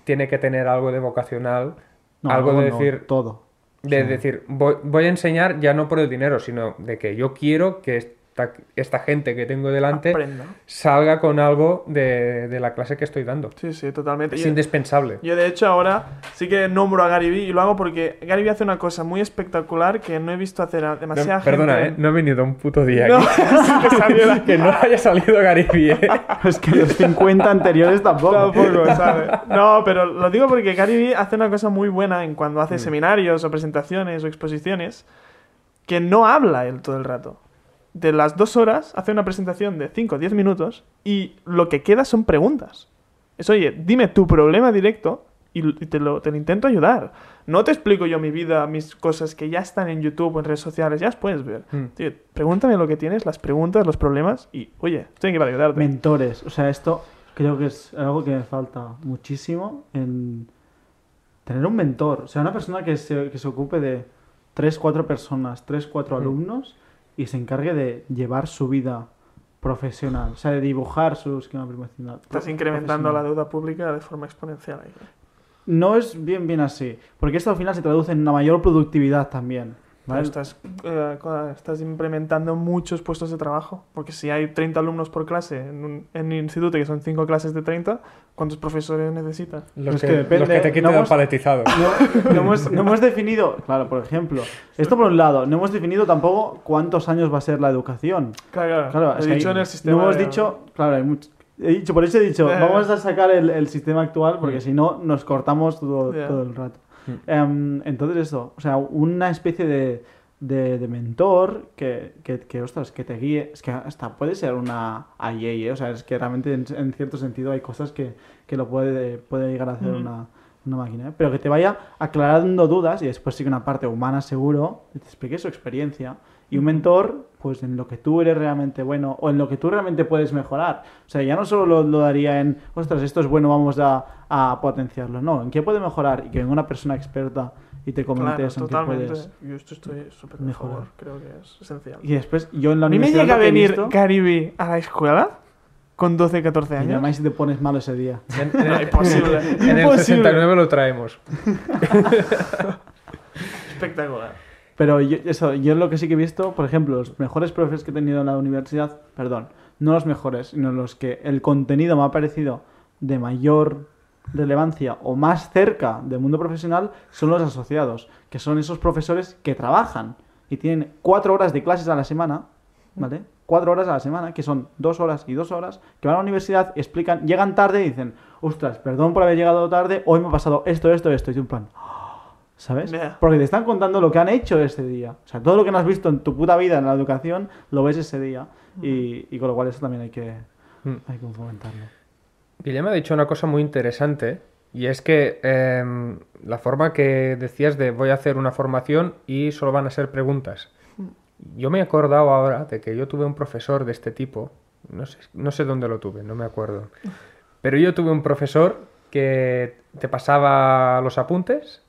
tiene que tener algo de vocacional, No, algo no, de no, decir, todo. De Sí. decir, voy, voy a enseñar ya no por el dinero, sino de que yo quiero que esta, esta gente que tengo delante Aprenda. salga con algo de, de la clase que estoy dando. Sí, sí, totalmente. Es Yo- indispensable. Yo de hecho ahora sí que nombro a Gary Vee y lo hago porque Gary Vee hace una cosa muy espectacular que no he visto hacer a demasiada No, perdona, gente. ¿eh? no he venido un puto día No, aquí. sí que no haya salido Gary Vee, ¿eh? Es que los 50 anteriores tampoco. Tampoco, ¿sabes? No, pero lo digo porque Gary Vee hace una cosa muy buena en cuando hace seminarios o presentaciones o exposiciones que no habla él todo el rato. De las dos horas hace una presentación de 5 o 10 minutos y lo que queda son preguntas. Es, oye, dime tu problema directo y te lo, te lo intento ayudar. No te explico yo mi vida, mis cosas que ya están en YouTube o en redes sociales, ya las puedes ver. Mm. Tío, pregúntame lo que tienes, las preguntas, los problemas y, oye, estoy aquí para ayudarte. Mentores. O sea, esto creo que es algo que me falta muchísimo en tener un mentor. O sea, una persona que se, que se ocupe de tres, cuatro personas, tres, cuatro Mm. Y se encargue de llevar su vida profesional. O sea, de dibujar su esquema profesional. Estás incrementando la deuda pública de forma exponencial. ahí. No es bien, bien así. Porque esto al final se traduce en una mayor productividad también. Pero ¿vale? estás, eh, estás implementando muchos puestos de trabajo. Porque si hay 30 alumnos por clase en un, en un instituto que son 5 clases de 30, ¿cuántos profesores necesitas? Los que, que depende, los que te quiten no hemos- paletizado. No, no hemos, no hemos definido, claro, por ejemplo, esto por un lado, no hemos definido tampoco cuántos años va a ser la educación. Claro, Claro, he dicho hay- en el sistema. No hemos de- dicho, claro, hay mucho- he dicho, por eso he dicho, Eh. vamos a sacar el, el sistema actual porque si no nos cortamos todo, todo el rato. Mm. Em, entonces esto, o sea, una especie de, de, de mentor que, que, que, ostras, que te guíe, es que hasta puede ser una IA, ¿eh? o sea, es que realmente en, en cierto sentido hay cosas que, que lo puede, puede llegar a hacer Ujú. una, una máquina, ¿eh? pero que te vaya aclarando dudas y después sí que una parte humana seguro, te explique su experiencia. Y un mentor, pues en lo que tú eres realmente bueno o en lo que tú realmente puedes mejorar. O sea, ya no solo lo, lo daría en, ostras, esto es bueno, vamos a, a potenciarlo. No, en qué puede mejorar y que venga una persona experta y te comente Claro, eso, en qué totalmente. puedes. Yo esto estoy súper de mejorar. favor. Creo que es esencial. Y después, yo en la a mí me universidad llega a venir visto, Vee a la escuela con 12, 14 y años. además si te pones malo ese día. En, No, imposible. en el Imposible. 69 lo traemos. Espectacular. Pero yo, eso, yo lo que sí que he visto, por ejemplo, los mejores profes que he tenido en la universidad, perdón, no los mejores, sino los que el contenido me ha parecido de mayor relevancia o más cerca del mundo profesional son los asociados, que son esos profesores que trabajan y tienen cuatro horas de clases a la semana, ¿vale? Cuatro horas a la semana, que son dos horas y dos horas, que van a la universidad, explican, llegan tarde y dicen, ostras, perdón por haber llegado tarde, hoy me ha pasado esto, esto, esto, y en plan, ¿sabes? Ya. Porque te están contando lo que han hecho ese día. O sea, todo lo que no has visto en tu puta vida en la educación, lo ves ese día. Y, y con lo cual eso también hay que, Mm. hay que fomentarlo. Guillermo ha dicho una cosa muy interesante y es que em, la forma que decías de voy a hacer una formación y solo van a ser preguntas. Yo me he acordado ahora de que yo tuve un profesor de este tipo, no sé, no sé dónde lo tuve, no me acuerdo, pero yo tuve un profesor que te pasaba los apuntes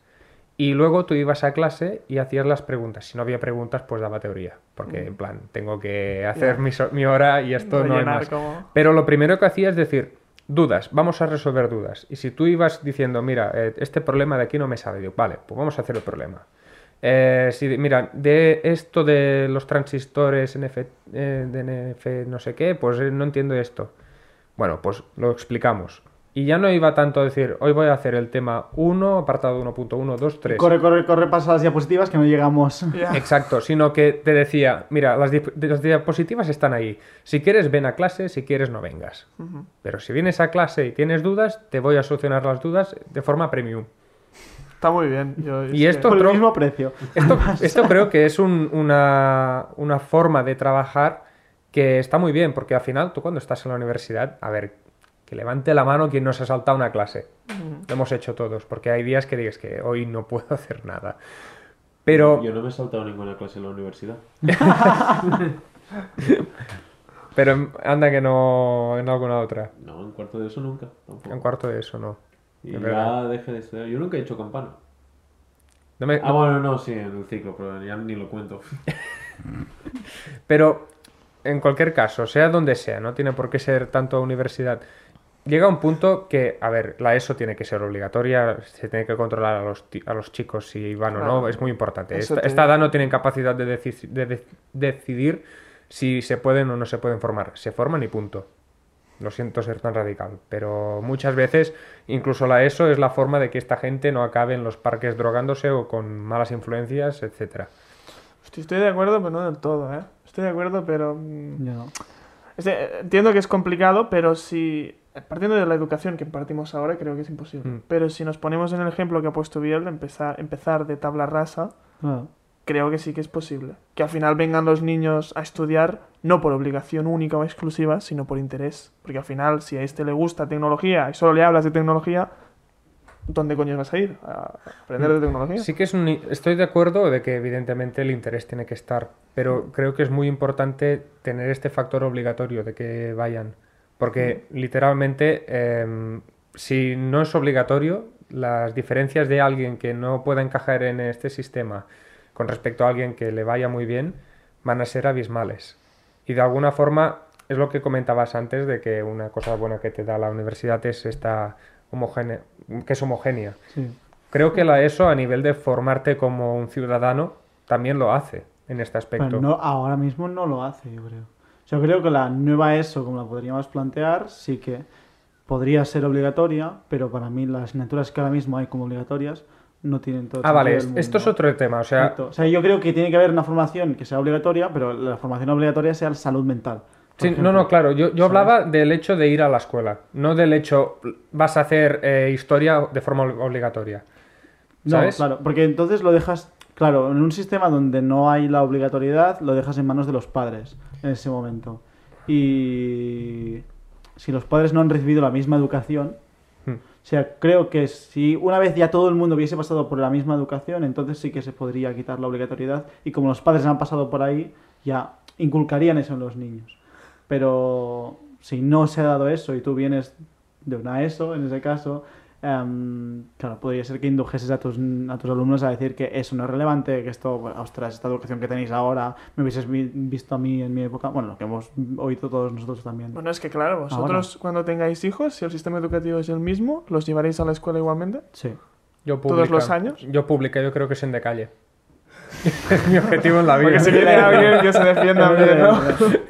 y luego tú ibas a clase y hacías las preguntas. Si no había preguntas, pues daba teoría, porque en plan, tengo que hacer mi, so- mi hora y esto no hay Rellenar más. como- Pero lo primero que hacía es decir, dudas, vamos a resolver dudas. Y si tú ibas diciendo, mira, eh, este problema de aquí no me sale, digo, vale, pues vamos a hacer el problema. Eh, si, mira, de esto de los transistores NF, eh, de NF no sé qué, pues eh, no entiendo esto. Bueno, pues lo explicamos. Y ya no iba tanto a decir, hoy voy a hacer el tema 1, apartado 1.1, 2, 3. Corre, corre, corre, pasa las diapositivas que no llegamos. Exacto, sino que te decía, mira, las, diapositivas están ahí. Si quieres, ven a clase, si quieres, no vengas. Pero si vienes a clase y tienes dudas, te voy a solucionar las dudas de forma premium. Está muy bien. Yo- Y es esto- Por el mismo precio. Esto, esto creo que es un- una, una forma de trabajar que está muy bien, porque al final tú cuando estás en la universidad, a ver, que levante la mano quien no se ha saltado una clase. Lo hemos hecho todos, porque hay días que dices que hoy no puedo hacer nada. Pero, Yo no me he saltado ninguna clase en la universidad. pero anda que no en alguna otra. No, en cuarto de eso nunca. Tampoco. En cuarto de eso no. Y ya dejé de estudiar. Yo nunca he hecho campana. No me- Ah, bueno, no, sí, en el ciclo, pero ya ni lo cuento. Pero en cualquier caso, sea donde sea, no tiene por qué ser tanto universidad. Llega un punto que, a ver, la ESO tiene que ser obligatoria, se tiene que controlar a los, a los chicos si van o no, es muy importante. Esta, edad no tienen capacidad de, deci- de de- decidir si se pueden o no se pueden formar. Se forman y punto. Lo siento ser tan radical, pero muchas veces incluso la ESO es la forma de que esta gente no acabe en los parques drogándose o con malas influencias, etcétera. Estoy de acuerdo, pero no del todo, ¿eh? Estoy de acuerdo, pero... mm, Yo no. es de- entiendo que es complicado, pero si... Partiendo de la educación que impartimos ahora, creo que es imposible. Mm. Pero si nos ponemos en el ejemplo que ha puesto Biel, de empezar, empezar de tabla rasa, Claro. creo que sí que es posible. Que al final vengan los niños a estudiar, no por obligación única o exclusiva, sino por interés. Porque al final, si a este le gusta tecnología y solo le hablas de tecnología, ¿dónde coño vas a ir? ¿A aprender de tecnología? Sí que es un... Estoy de acuerdo de que evidentemente el interés tiene que estar, pero creo que es muy importante tener este factor obligatorio de que vayan, porque literalmente em, si no es obligatorio, las diferencias de alguien que no pueda encajar en este sistema con respecto a alguien que le vaya muy bien van a ser abismales. Y de alguna forma es lo que comentabas antes de que una cosa buena que te da la universidad es esta homogénea, que es homogénea. Sí. Creo que la ESO a nivel de formarte como un ciudadano también lo hace en este aspecto. No, ahora mismo no lo hace, yo creo. Yo creo que la nueva ESO, como la podríamos plantear, sí que podría ser obligatoria, pero para mí las asignaturas que ahora mismo hay como obligatorias no tienen todo ah, vale, esto es otro tema. O sea, Exacto. O sea, yo creo que tiene que haber una formación que sea obligatoria, pero la formación obligatoria sea la salud mental. sí, ejemplo. no, no, claro. Yo, yo hablaba del hecho de ir a la escuela, no del hecho vas a hacer eh, historia de forma ob- obligatoria. No, ¿Sabes? claro, porque entonces lo dejas, claro, en un sistema donde no hay la obligatoriedad, lo dejas en manos de los padres en ese momento. Y si los padres no han recibido la misma educación, Hmm. o sea, creo que si una vez ya todo el mundo hubiese pasado por la misma educación, entonces sí que se podría quitar la obligatoriedad y como los padres han pasado por ahí, ya inculcarían eso en los niños. Pero si no se ha dado eso y tú vienes de una ESO, en ese caso, em, claro, podría ser que indujeses a tus, a tus alumnos a decir que eso no es relevante, que esto, bueno, ostras, esta educación que tenéis ahora, me hubieses vi- visto a mí en mi época, bueno, lo que hemos oído todos nosotros también. Bueno, es que claro, vosotros cuando tengáis hijos, si el sistema educativo es el mismo, ¿los llevaréis a la escuela igualmente? Sí. Yo ¿Todos los años? Yo pública, yo creo que es en de calle. es mi objetivo en la vida. Porque si viene alguien que se defienda bien, ¿no?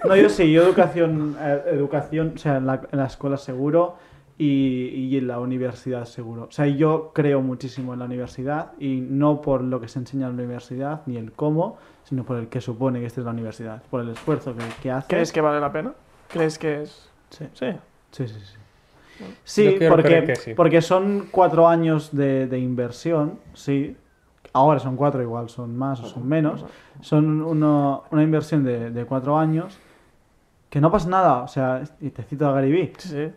No, yo sí, yo educación, eh, educación, o sea, en la, en la escuela seguro, y, y en la universidad seguro. O sea, yo creo muchísimo en la universidad y no por lo que se enseña en la universidad ni el cómo, sino por el que supone que esta es la universidad, por el esfuerzo que, que hace. ¿Crees que vale la pena? ¿Crees que es...? Sí. Sí. Sí, sí, sí. Sí, porque, sí. porque son cuatro años de, de inversión, sí. Ahora son cuatro, igual son más o son menos. Son uno- una inversión de, de cuatro años que no pasa nada. O sea, y te cito a Gary Vee. Sí,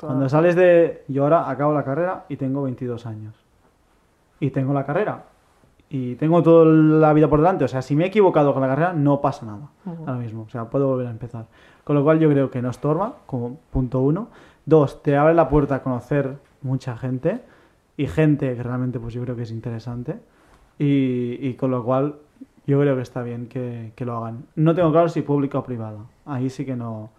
Cuando sales de... Yo ahora acabo la carrera y tengo 22 años. Y tengo la carrera. Y tengo toda la vida por delante. O sea, si me he equivocado con la carrera, no pasa nada. Ahora mismo. O sea, puedo volver a empezar. Con lo cual yo creo que no estorba, como punto uno. Dos, te abre la puerta a conocer mucha gente. Y gente que realmente pues yo creo que es interesante. Y, y con lo cual yo creo que está bien que, que lo hagan. No tengo claro si pública o privada. Ahí sí que no...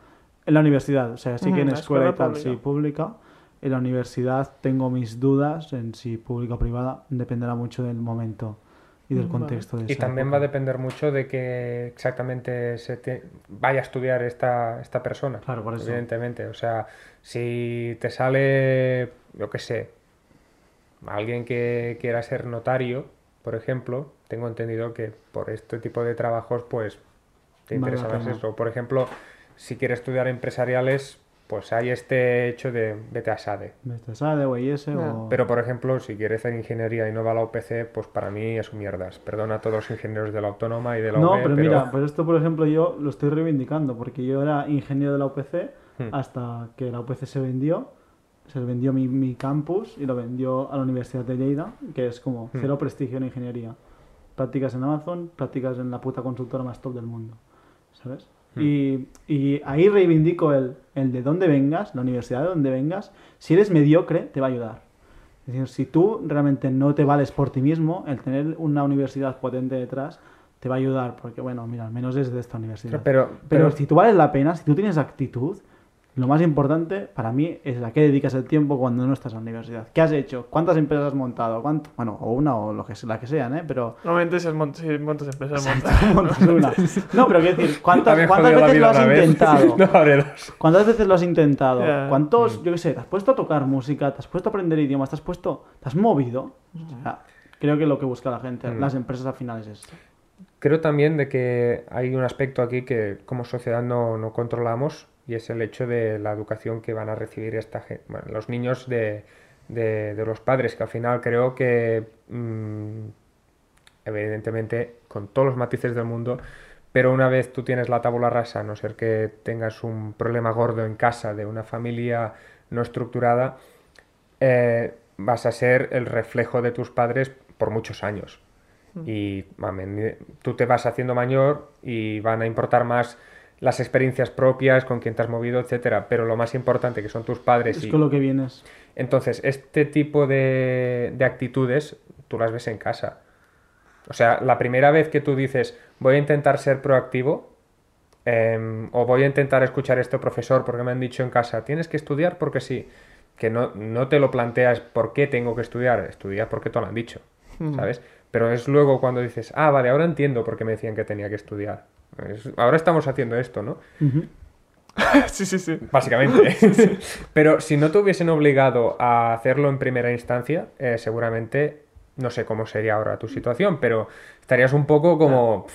En la universidad, o sea, sí que en Ujú, la escuela y escuela tal, sí, pública. En la universidad tengo mis dudas en si pública o privada. Dependerá mucho del momento y del Mm, Vale. contexto de Y también época. va a depender mucho de que exactamente se te- vaya a estudiar esta, esta persona. Claro, por eso. Evidentemente. O sea, si te sale, yo qué sé, alguien que quiera ser notario, por ejemplo, tengo entendido que por este tipo de trabajos, pues te interesa más eso. Por ejemplo, si quieres estudiar empresariales, pues hay este hecho de vete a SADE. Vete a SADE o IS o... Pero, por ejemplo, si quieres hacer ingeniería y no va a la UPC, pues para mí es un mierdas. Perdona a todos los ingenieros de la Autónoma y de la No, UB, pero mira, pues esto por ejemplo yo lo estoy reivindicando porque yo era ingeniero de la UPC Hmm. hasta que la UPC se vendió, se vendió mi, mi campus y lo vendió a la Universidad de Lleida, que es como Hmm. cero prestigio en ingeniería. Prácticas en Amazon, prácticas en la puta consultora más top del mundo, ¿sabes? Y, y ahí reivindico el, el de dónde vengas, la universidad de donde vengas. Si eres mediocre, te va a ayudar. Es decir, si tú realmente no te vales por ti mismo, el tener una universidad potente detrás te va a ayudar, porque bueno, mira, al menos es de esta universidad. Pero, Pero, pero, si tú vales la pena, si tú tienes actitud, lo más importante para mí es a qué dedicas el tiempo cuando no estás en la universidad. ¿Qué has hecho? ¿Cuántas empresas has montado? ¿Cuánto? Bueno, o una o lo que, la que sean, ¿eh? Pero... Normalmente si, montas empresas, montas. montas una. No, pero quiero decir, ¿cuántas, cuántas veces lo has intentado? No. ¿Cuántas veces lo has intentado? ¿Cuántos, yo qué sé, te has puesto a tocar música, te has puesto a aprender idiomas, te has puesto, te has movido? O sea, creo que lo que busca la gente, Mm. las empresas al final es esto. Creo también de que hay un aspecto aquí que como sociedad no, no controlamos y es el hecho de la educación que van a recibir esta gen- bueno, los niños de, de- de los padres, que al final creo que mm, evidentemente con todos los matices del mundo, pero una vez tú tienes la tabula rasa, a no ser que tengas un problema gordo en casa de una familia no estructurada, eh, vas a ser el reflejo de tus padres por muchos años. Y mamen, tú te vas haciendo mayor y van a importar más las experiencias propias, con quien te has movido, etcétera. Pero lo más importante que son tus padres. Es y- con lo que vienes. Entonces, este tipo de, de actitudes tú las ves en casa. O sea, la primera vez que tú dices voy a intentar ser proactivo em, o voy a intentar escuchar a este profesor porque me han dicho en casa tienes que estudiar porque sí, que no, no te lo planteas por qué tengo que estudiar, estudia porque te lo han dicho, ¿sabes? Pero es luego cuando dices, ah, vale, ahora entiendo por qué me decían que tenía que estudiar. Es- ahora estamos haciendo esto, ¿no? Sí, sí, sí. Básicamente. Pero si no te hubiesen obligado a hacerlo en primera instancia, eh, seguramente, no sé cómo sería ahora tu situación, pero estarías un poco como,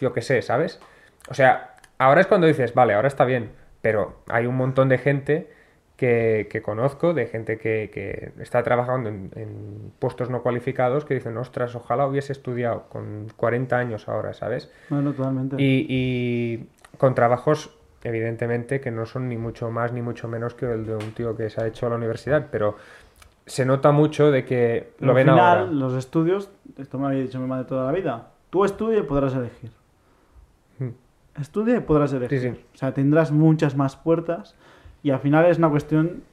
yo qué sé, ¿sabes? O sea, ahora es cuando dices, vale, ahora está bien, pero hay un montón de gente que, que conozco, de gente que, que está trabajando en, en puestos no cualificados, que dicen, ostras, ojalá hubiese estudiado con 40 años ahora, ¿sabes? No, no, totalmente. Y, y con trabajos, evidentemente, que no son ni mucho más ni mucho menos que el de un tío que se ha hecho a la universidad, pero se nota mucho de que Pero lo al ven final, ahora. los estudios, esto me había dicho mi madre toda la vida, tú estudia y podrás elegir. Mm. Estudia y podrás elegir. Sí, sí. O sea, tendrás muchas más puertas y al final es una cuestión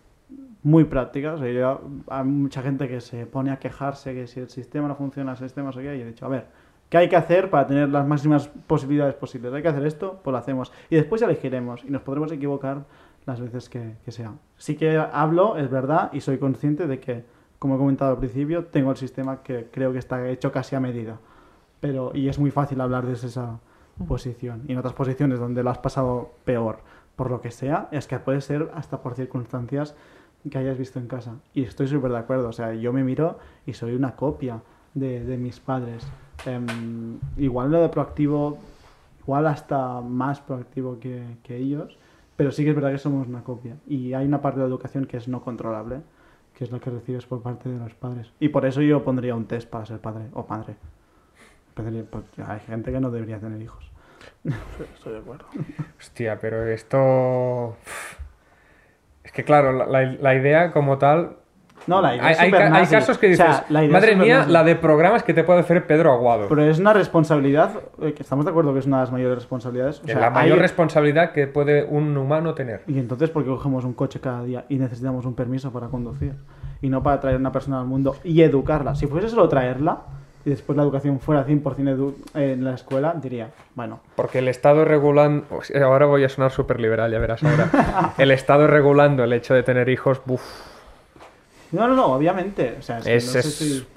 muy práctica. O sea, yo- hay mucha gente que se pone a quejarse que si el sistema no funciona, el sistema no sé qué, y he dicho, a ver, ¿qué hay que hacer para tener las máximas posibilidades posibles? ¿Hay que hacer esto? Pues lo hacemos. Y después elegiremos y nos podremos equivocar las veces que, que sea. Sí que hablo, es verdad, y soy consciente de que, como he comentado al principio, tengo el sistema que creo que está hecho casi a medida. Pero, y es muy fácil hablar desde esa posición. Y en otras posiciones donde lo has pasado peor, por lo que sea, es que puede ser hasta por circunstancias que hayas visto en casa. Y estoy súper de acuerdo. O sea, yo me miro y soy una copia de, de mis padres. Em, igual lo de proactivo, igual hasta más proactivo que, que ellos, pero sí que es verdad que somos una copia. Y hay una parte de la educación que es no controlable, que es lo que recibes por parte de los padres. Y por eso yo pondría un test para ser padre o madre. Hay gente que no debería tener hijos. Sí, Estoy de acuerdo. Hostia, pero esto... Es que claro, la, la- la idea como tal... No, la idea Hay, es hay ca- hay supernazi. casos que O dices, sea, la idea es madre mía, supernazi". la de programas que te puede hacer Pedro Aguado. Pero es una responsabilidad, eh, que estamos de acuerdo que es una de las mayores responsabilidades. O Es sea, la mayor hay- responsabilidad que puede un humano tener. Y entonces, ¿por qué cogemos un coche cada día y necesitamos un permiso para conducir? Y no para traer a una persona al mundo y educarla. Si fuese solo traerla y después la educación fuera 100% edu- en la escuela, diría, bueno, Porque el Estado regulando... Ahora voy a sonar súper liberal, ya verás ahora. el Estado regulando el hecho de tener hijos, buf, no, no, no, obviamente. O sea, es, que Es- no sé si-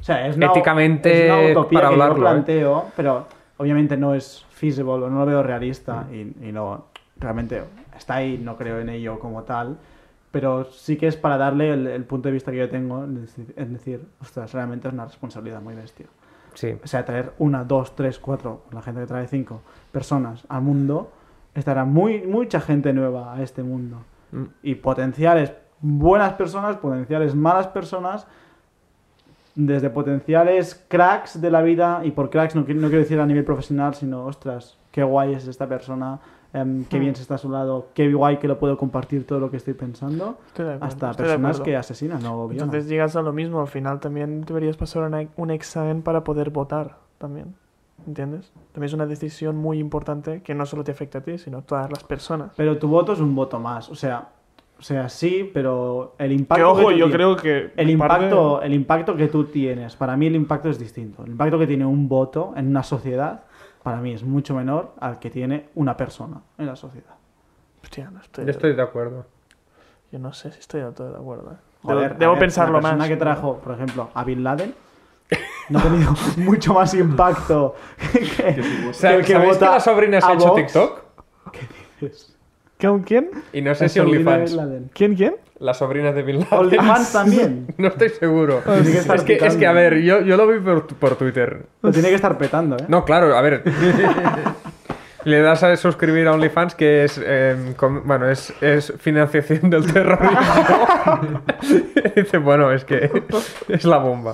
o sea, es una- éticamente es una utopía para que yo ¿eh? planteo, pero obviamente no es feasible o no lo veo realista y, y no, realmente está ahí, no creo en ello como tal. Pero sí que es para darle el, el punto de vista que yo tengo, en decir, decir, ostras, realmente es una responsabilidad muy bestia. sí. O sea, traer una, dos, tres, cuatro, la gente que trae cinco personas al mundo, estará muy, mucha gente nueva a este mundo. Mm. Y potenciales buenas personas, potenciales malas personas, desde potenciales cracks de la vida, y por cracks no, no quiero decir a nivel profesional, sino, ostras, qué guay es esta persona, em, qué bien se está a su lado, qué guay que lo puedo compartir todo lo que estoy pensando, Estoy acuerdo, hasta personas que asesinan o violan. Entonces llegas a lo mismo, al final también deberías pasar una- un examen para poder votar también. ¿Entiendes? También es una decisión muy importante que no solo te afecta a ti, sino a todas las personas. Pero tu voto es un voto más, o sea, o sea, sí, pero el impacto Que ojo, tú yo tienes- creo que el parte- impacto, el impacto que tú tienes, para mí el impacto es distinto. El impacto que tiene un voto en una sociedad, para mí es mucho menor al que tiene una persona en la sociedad. Hostia, no estoy, Yo estoy de acuerdo. yo no sé si estoy del todo de acuerdo. ¿eh? Joder, debo a debo ver, pensarlo la persona más. que trajo, por ejemplo, a Bin Laden no ha tenido mucho más impacto que, que el que ¿Sabéis que vota la sobrina se ha hecho Vox. TikTok? ¿Quién? ¿Quién? Y no sé El si OnlyFans. ¿Quién? ¿Quién? La sobrina de Bin Laden. También. No estoy seguro. Tiene que estar es, que, es que, a ver, yo, yo lo vi por, por Twitter. Lo tiene que estar petando, ¿eh? No, claro, a ver. Le das a suscribir a OnlyFans que es, eh, com- bueno, es, es financiación del terrorismo. Dice, bueno, es que es la bomba.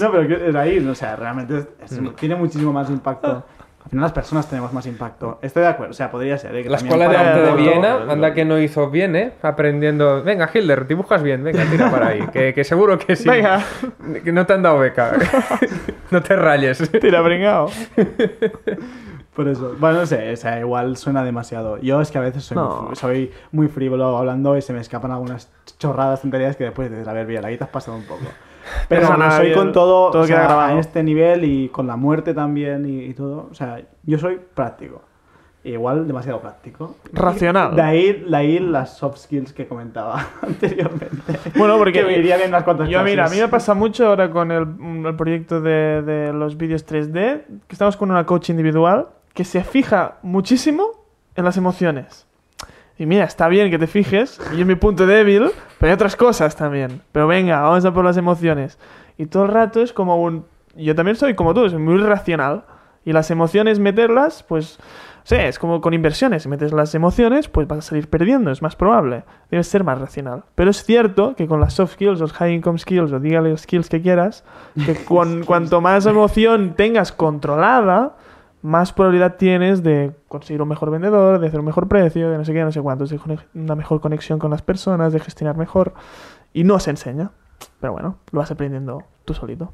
No, pero es ahí, o sea, realmente Mm. tiene muchísimo más impacto. Al final las personas tenemos más impacto. Estoy de acuerdo, o sea, podría ser. ¿eh? que La escuela de arte de Viena, anda que no hizo bien, ¿eh? Aprendiendo. Venga, Hilder, dibujas bien, venga, tira para ahí. Que, que seguro que sí. Venga. Que no te han dado beca. no te rayes. Tira, bringao. Por eso. Bueno, no sé, o sea, igual suena demasiado. Yo es que a veces soy, No. muy, fr- soy muy frívolo hablando y se me escapan algunas chorradas, tonterías que después dices, a ver, bien, aquí te has pasado un poco. Pero no soy bien, con todo, todo o sea, queda grabado. a este nivel y con la muerte también y, y todo. O sea, yo soy práctico. Igual demasiado práctico. Racional. De ahí, de ahí las soft skills que comentaba anteriormente. Bueno, porque que me irían en unas cuantas Yo, mira, a mí me pasa mucho ahora con el, mm, el proyecto de, de los vídeos 3D, que estamos con una coach individual que se fija muchísimo en las emociones. Y mira, está bien que te fijes, y es mi punto débil, pero hay otras cosas también. Pero venga, vamos a por las emociones. Y todo el rato es como un... Yo también soy como tú, soy muy racional. Y las emociones, meterlas, pues... O sea, es como con inversiones. Si metes las emociones, pues vas a salir perdiendo, es más probable. Debes ser más racional. Pero es cierto que con las soft skills, los high income skills, o dígale los skills que quieras, que con, cuanto más emoción tengas controlada, más probabilidad tienes de conseguir un mejor vendedor, de hacer un mejor precio, de no sé qué, no sé cuántos, de una mejor conexión con las personas, de gestionar mejor. Y no se enseña. Pero bueno, lo vas aprendiendo tú solito.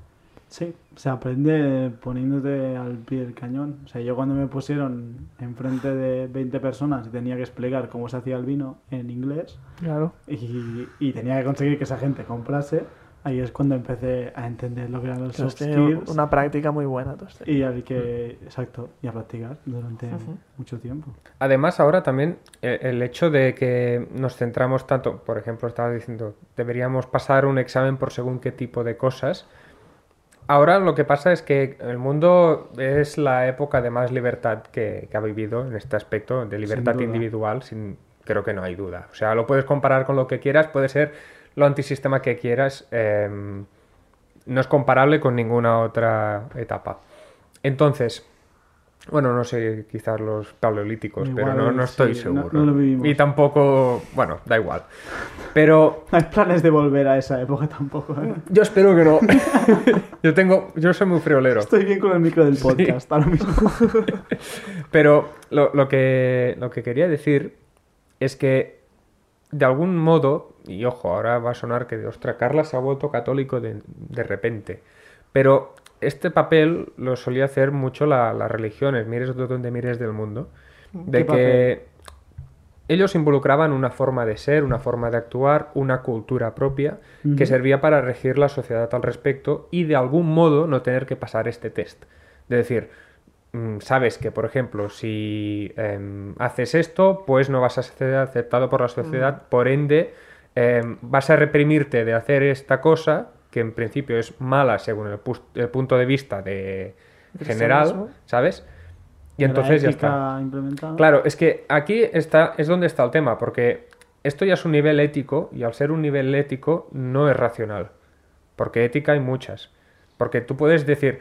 Sí, se aprende poniéndote al pie del cañón. O sea, yo cuando me pusieron enfrente de 20 personas y tenía que explicar cómo se hacía el vino en inglés Claro. y, y tenía que conseguir que esa gente comprase, ahí es cuando empecé a entender lo que eran los soft es skills. una práctica muy buena. Y hay que, exacto, y a practicar durante mucho tiempo. Además, ahora también eh, el hecho de que nos centramos tanto, por ejemplo, estaba diciendo, deberíamos pasar un examen por según qué tipo de cosas. Ahora lo que pasa es que el mundo es la época de más libertad que, que ha vivido en este aspecto, de libertad individual, sin creo que no hay duda. O sea, lo puedes comparar con lo que quieras, puede ser lo antisistema que quieras, em, no es comparable con ninguna otra etapa. Entonces, bueno, no sé, quizás los paleolíticos, Igual, pero no, no estoy sí, seguro. no lo vivimos. y tampoco, bueno, da igual. Pero No hay planes de volver a esa época tampoco. ¿eh? yo espero que no. yo tengo, yo soy muy friolero. Estoy bien con el micro del podcast ahora mismo. Pero lo, lo que, lo que quería decir es que, de algún modo, y ojo, ahora va a sonar que, ostra, Carla se ha vuelto católico de, de repente. Pero este papel lo solía hacer mucho la- las religiones, mires de donde mires del mundo. De ¿Qué que ellos involucraban una forma de ser, una forma de actuar, una cultura propia que servía para regir la sociedad al respecto y de algún modo no tener que pasar este test. De decir, mm, sabes que, por ejemplo, si em, haces esto, pues no vas a ser aceptado por la sociedad, por ende, em, vas a reprimirte de hacer esta cosa, que en principio es mala según el, pus- el punto de vista de general. ¿sabes? Y entonces ya está. Claro, es que aquí está, es donde está el tema, porque esto ya es un nivel ético y al ser un nivel ético no es racional, porque ética hay muchas. Porque tú puedes decir,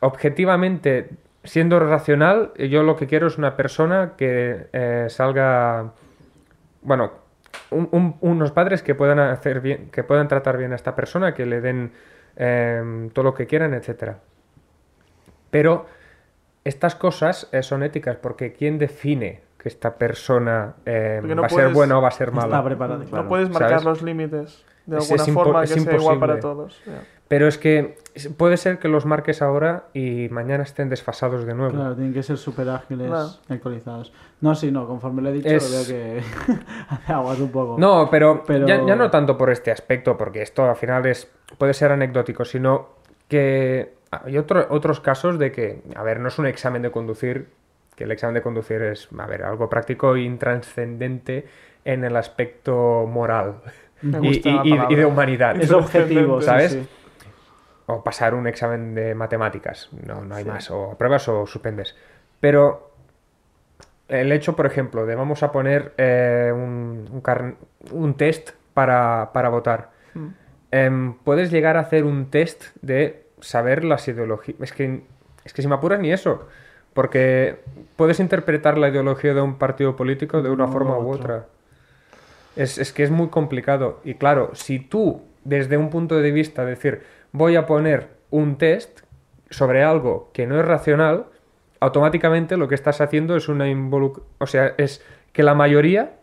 objetivamente, siendo racional, yo lo que quiero es una persona que eh, salga, bueno, un- un- unos padres que puedan hacer bien, que puedan tratar bien a esta persona, que le den eh, todo lo que quieran, etcétera. Pero estas cosas eh, son éticas porque ¿quién define que esta persona eh, no va a ser buena o va a ser Está mala? preparado, No claro. puedes marcar ¿Sabes? los límites de alguna es forma que sea igual para todos. Pero es que puede ser que los marques ahora y mañana estén desfasados de nuevo. Claro, tienen que ser súper ágiles Claro. actualizados. No, sí, no, conforme lo he dicho, Es- veo que hace aguas un poco. No, pero, Pero- Ya, ya no tanto por este aspecto, porque esto al final es puede ser anecdótico, sino que hay otro- otros casos de que, a ver, no es un examen de conducir, que el examen de conducir es, a ver, algo práctico e intranscendente en el aspecto moral Me y, gusta la y- y- y palabra. de humanidad. Es objetivo, ¿Sabes? Sí, sí. O pasar un examen de matemáticas, no, no hay más, o pruebas o suspendes. Pero el hecho, por ejemplo, de vamos a poner eh, un, un carn- un test para, para votar. Mm. Em, puedes llegar a hacer un test de saber las ideologías. Es que, es que si me apuras ni eso. Porque puedes interpretar la ideología de un partido político de una No, forma u otra. otra. Es, es que es muy complicado. Y claro, si tú, desde un punto de vista, decir, voy a poner un test sobre algo que no es racional, automáticamente lo que estás haciendo es una. O sea, es que la mayoría,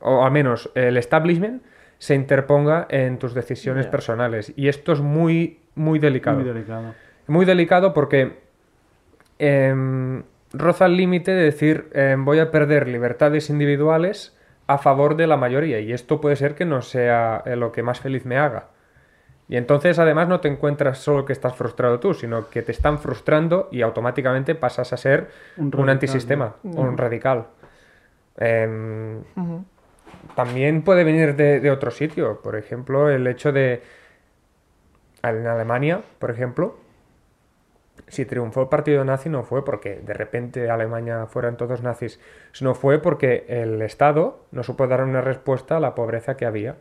o al menos el establishment, se interponga en tus decisiones personales. Y esto es muy, muy delicado. Muy delicado. Muy delicado porque em, roza el límite de decir em, voy a perder libertades individuales a favor de la mayoría y esto puede ser que no sea eh, lo que más feliz me haga. Y entonces además no te encuentras solo que estás frustrado tú, sino que te están frustrando y automáticamente pasas a ser Un antisistema, ¿no? un radical. Em, también puede venir de, de otro sitio. Por ejemplo, el hecho de. En Alemania, por ejemplo, si triunfó el partido nazi no fue porque de repente Alemania fueran todos nazis, sino fue porque el Estado no supo dar una respuesta a la pobreza que había.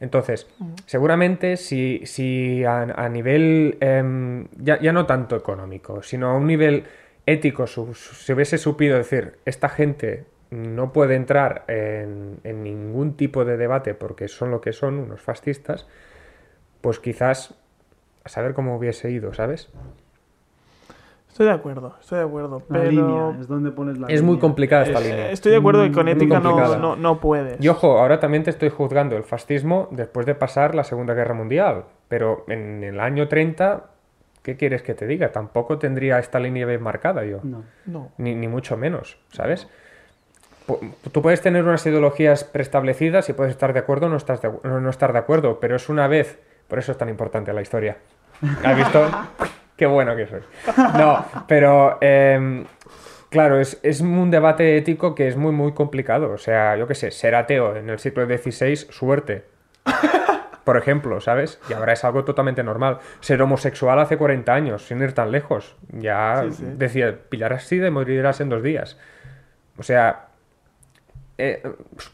Entonces, seguramente si, si a, a nivel, em, ya, ya no tanto económico, sino a un nivel ético, se hubiese supido decir, esta gente no puede entrar en, en ningún tipo de debate porque son lo que son, unos fascistas, pues quizás a saber cómo hubiese ido, ¿sabes? Estoy de acuerdo, estoy de acuerdo. La pero línea, es donde pones la Es muy línea. complicada esta Eh, línea. Estoy de acuerdo que con Muy ética no, no, no puedes. Y ojo, ahora también te estoy juzgando el fascismo después de pasar la Segunda Guerra Mundial, pero en el año 30, ¿qué quieres que te diga? Tampoco tendría esta línea bien marcada yo. No. No. ni, ni mucho menos, ¿sabes? Tú puedes tener unas ideologías preestablecidas y puedes estar de acuerdo o no, estás de no estar de acuerdo, pero es una vez, por eso es tan importante la historia. ¿Has visto? Qué bueno que soy. No, pero em, claro, es, es un debate ético que es muy, muy complicado. O sea, yo qué sé, ser ateo en el siglo XVI, suerte. Por ejemplo, ¿sabes? Y ahora es algo totalmente normal. Ser homosexual hace 40 años, sin ir tan lejos. Ya Sí, sí. decía, pillarás sida y morirás en dos días. O sea, eh,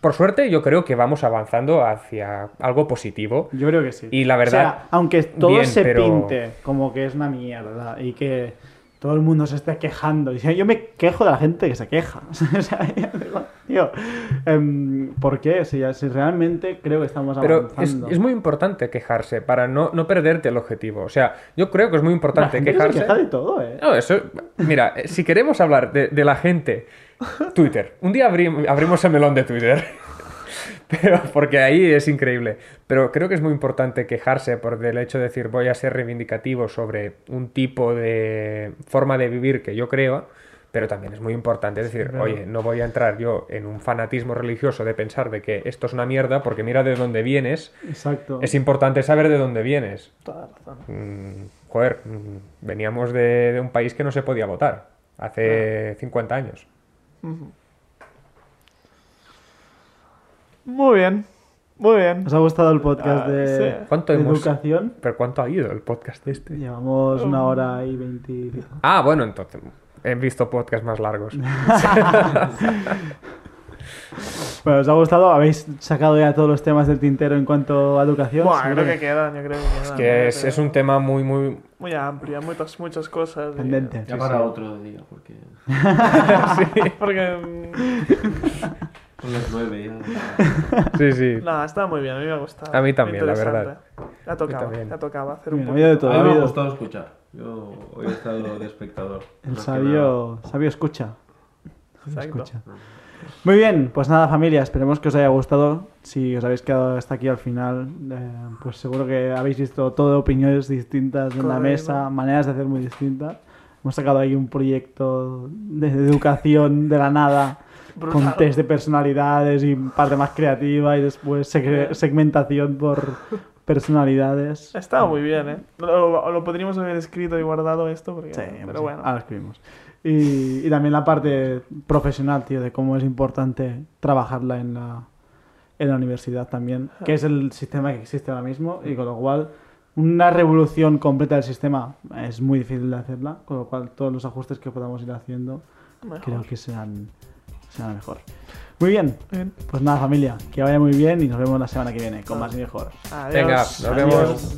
por suerte, yo creo que vamos avanzando hacia algo positivo. Yo creo que sí. Y la verdad, O sea, aunque todo bien, se pero- pinte como que es una mierda y que todo el mundo se esté quejando. Yo me quejo de la gente que se queja. o sea, digo, tío, em, ¿por qué? Si, si realmente creo que estamos Pero es, avanzando. es muy importante quejarse para no, no perderte el objetivo. O sea, yo creo que es muy La importante gente que quejarse. se queja de todo, ¿eh? No, eso. Mira, eh, si queremos hablar de, de la gente. Twitter. Un día abrim- abrimos el melón de Twitter. Pero, porque ahí es increíble. Pero creo que es muy importante quejarse por el hecho de decir voy a ser reivindicativo sobre un tipo de forma de vivir que yo creo. Pero también es muy importante decir, oye, no voy a entrar yo en un fanatismo religioso de pensar de que esto es una mierda porque mira de dónde vienes. Exacto. Es importante saber de dónde vienes. Toda razón. Mm, joder, mm, veníamos de, de un país que no se podía votar hace 50 años. Muy bien. Muy bien. ¿Os ha gustado el podcast Ah, de, sí. ¿Cuánto de hemos- educación? ¿Pero cuánto ha ido el podcast este? Llevamos una hora y veinte. Ah, bueno, entonces he visto podcasts más largos. Bueno, ¿os ha gustado? ¿Habéis sacado ya todos los temas del tintero en cuanto a educación? Buah, Seguro creo que quedan, yo creo que quedan. que ¿eh? es, es un tema muy, muy... Muy amplio, muchas, muchas cosas. y- Pendente. Ya Sí, para sí. otro día, porque Porque. mm, son las nueve ya. Sí, sí. No, está muy bien, a mí me ha gustado. A mí también, la verdad. Ya tocaba, ya tocaba hacer un todo. A mí me ha gustado escuchar. Yo hoy he estado de espectador. El sabio, sabio escucha. Sabio escucha. Muy bien, pues nada familia, esperemos que os haya gustado. Si os habéis quedado hasta aquí al final, eh, pues seguro que habéis visto todo opiniones distintas en la mesa, maneras de hacer muy distintas. Hemos sacado ahí un proyecto de educación de la nada, con Brutal. test de personalidades y parte más creativa y después segmentación por personalidades. Estaba muy bien, ¿eh? Lo, lo podríamos haber escrito y guardado esto, porque, Sí, pero sí, bueno. ahora lo escribimos. Y, y también la parte profesional, tío, de cómo es importante trabajarla en la, en la universidad también, que es el sistema que existe ahora mismo, y con lo cual una revolución completa del sistema es muy difícil de hacerla, con lo cual todos los ajustes que podamos ir haciendo Mejor. creo que serán, serán mejor. Muy bien. Pues nada, familia, que vaya muy bien y nos vemos la semana que viene con más y mejor. Venga, nos vemos.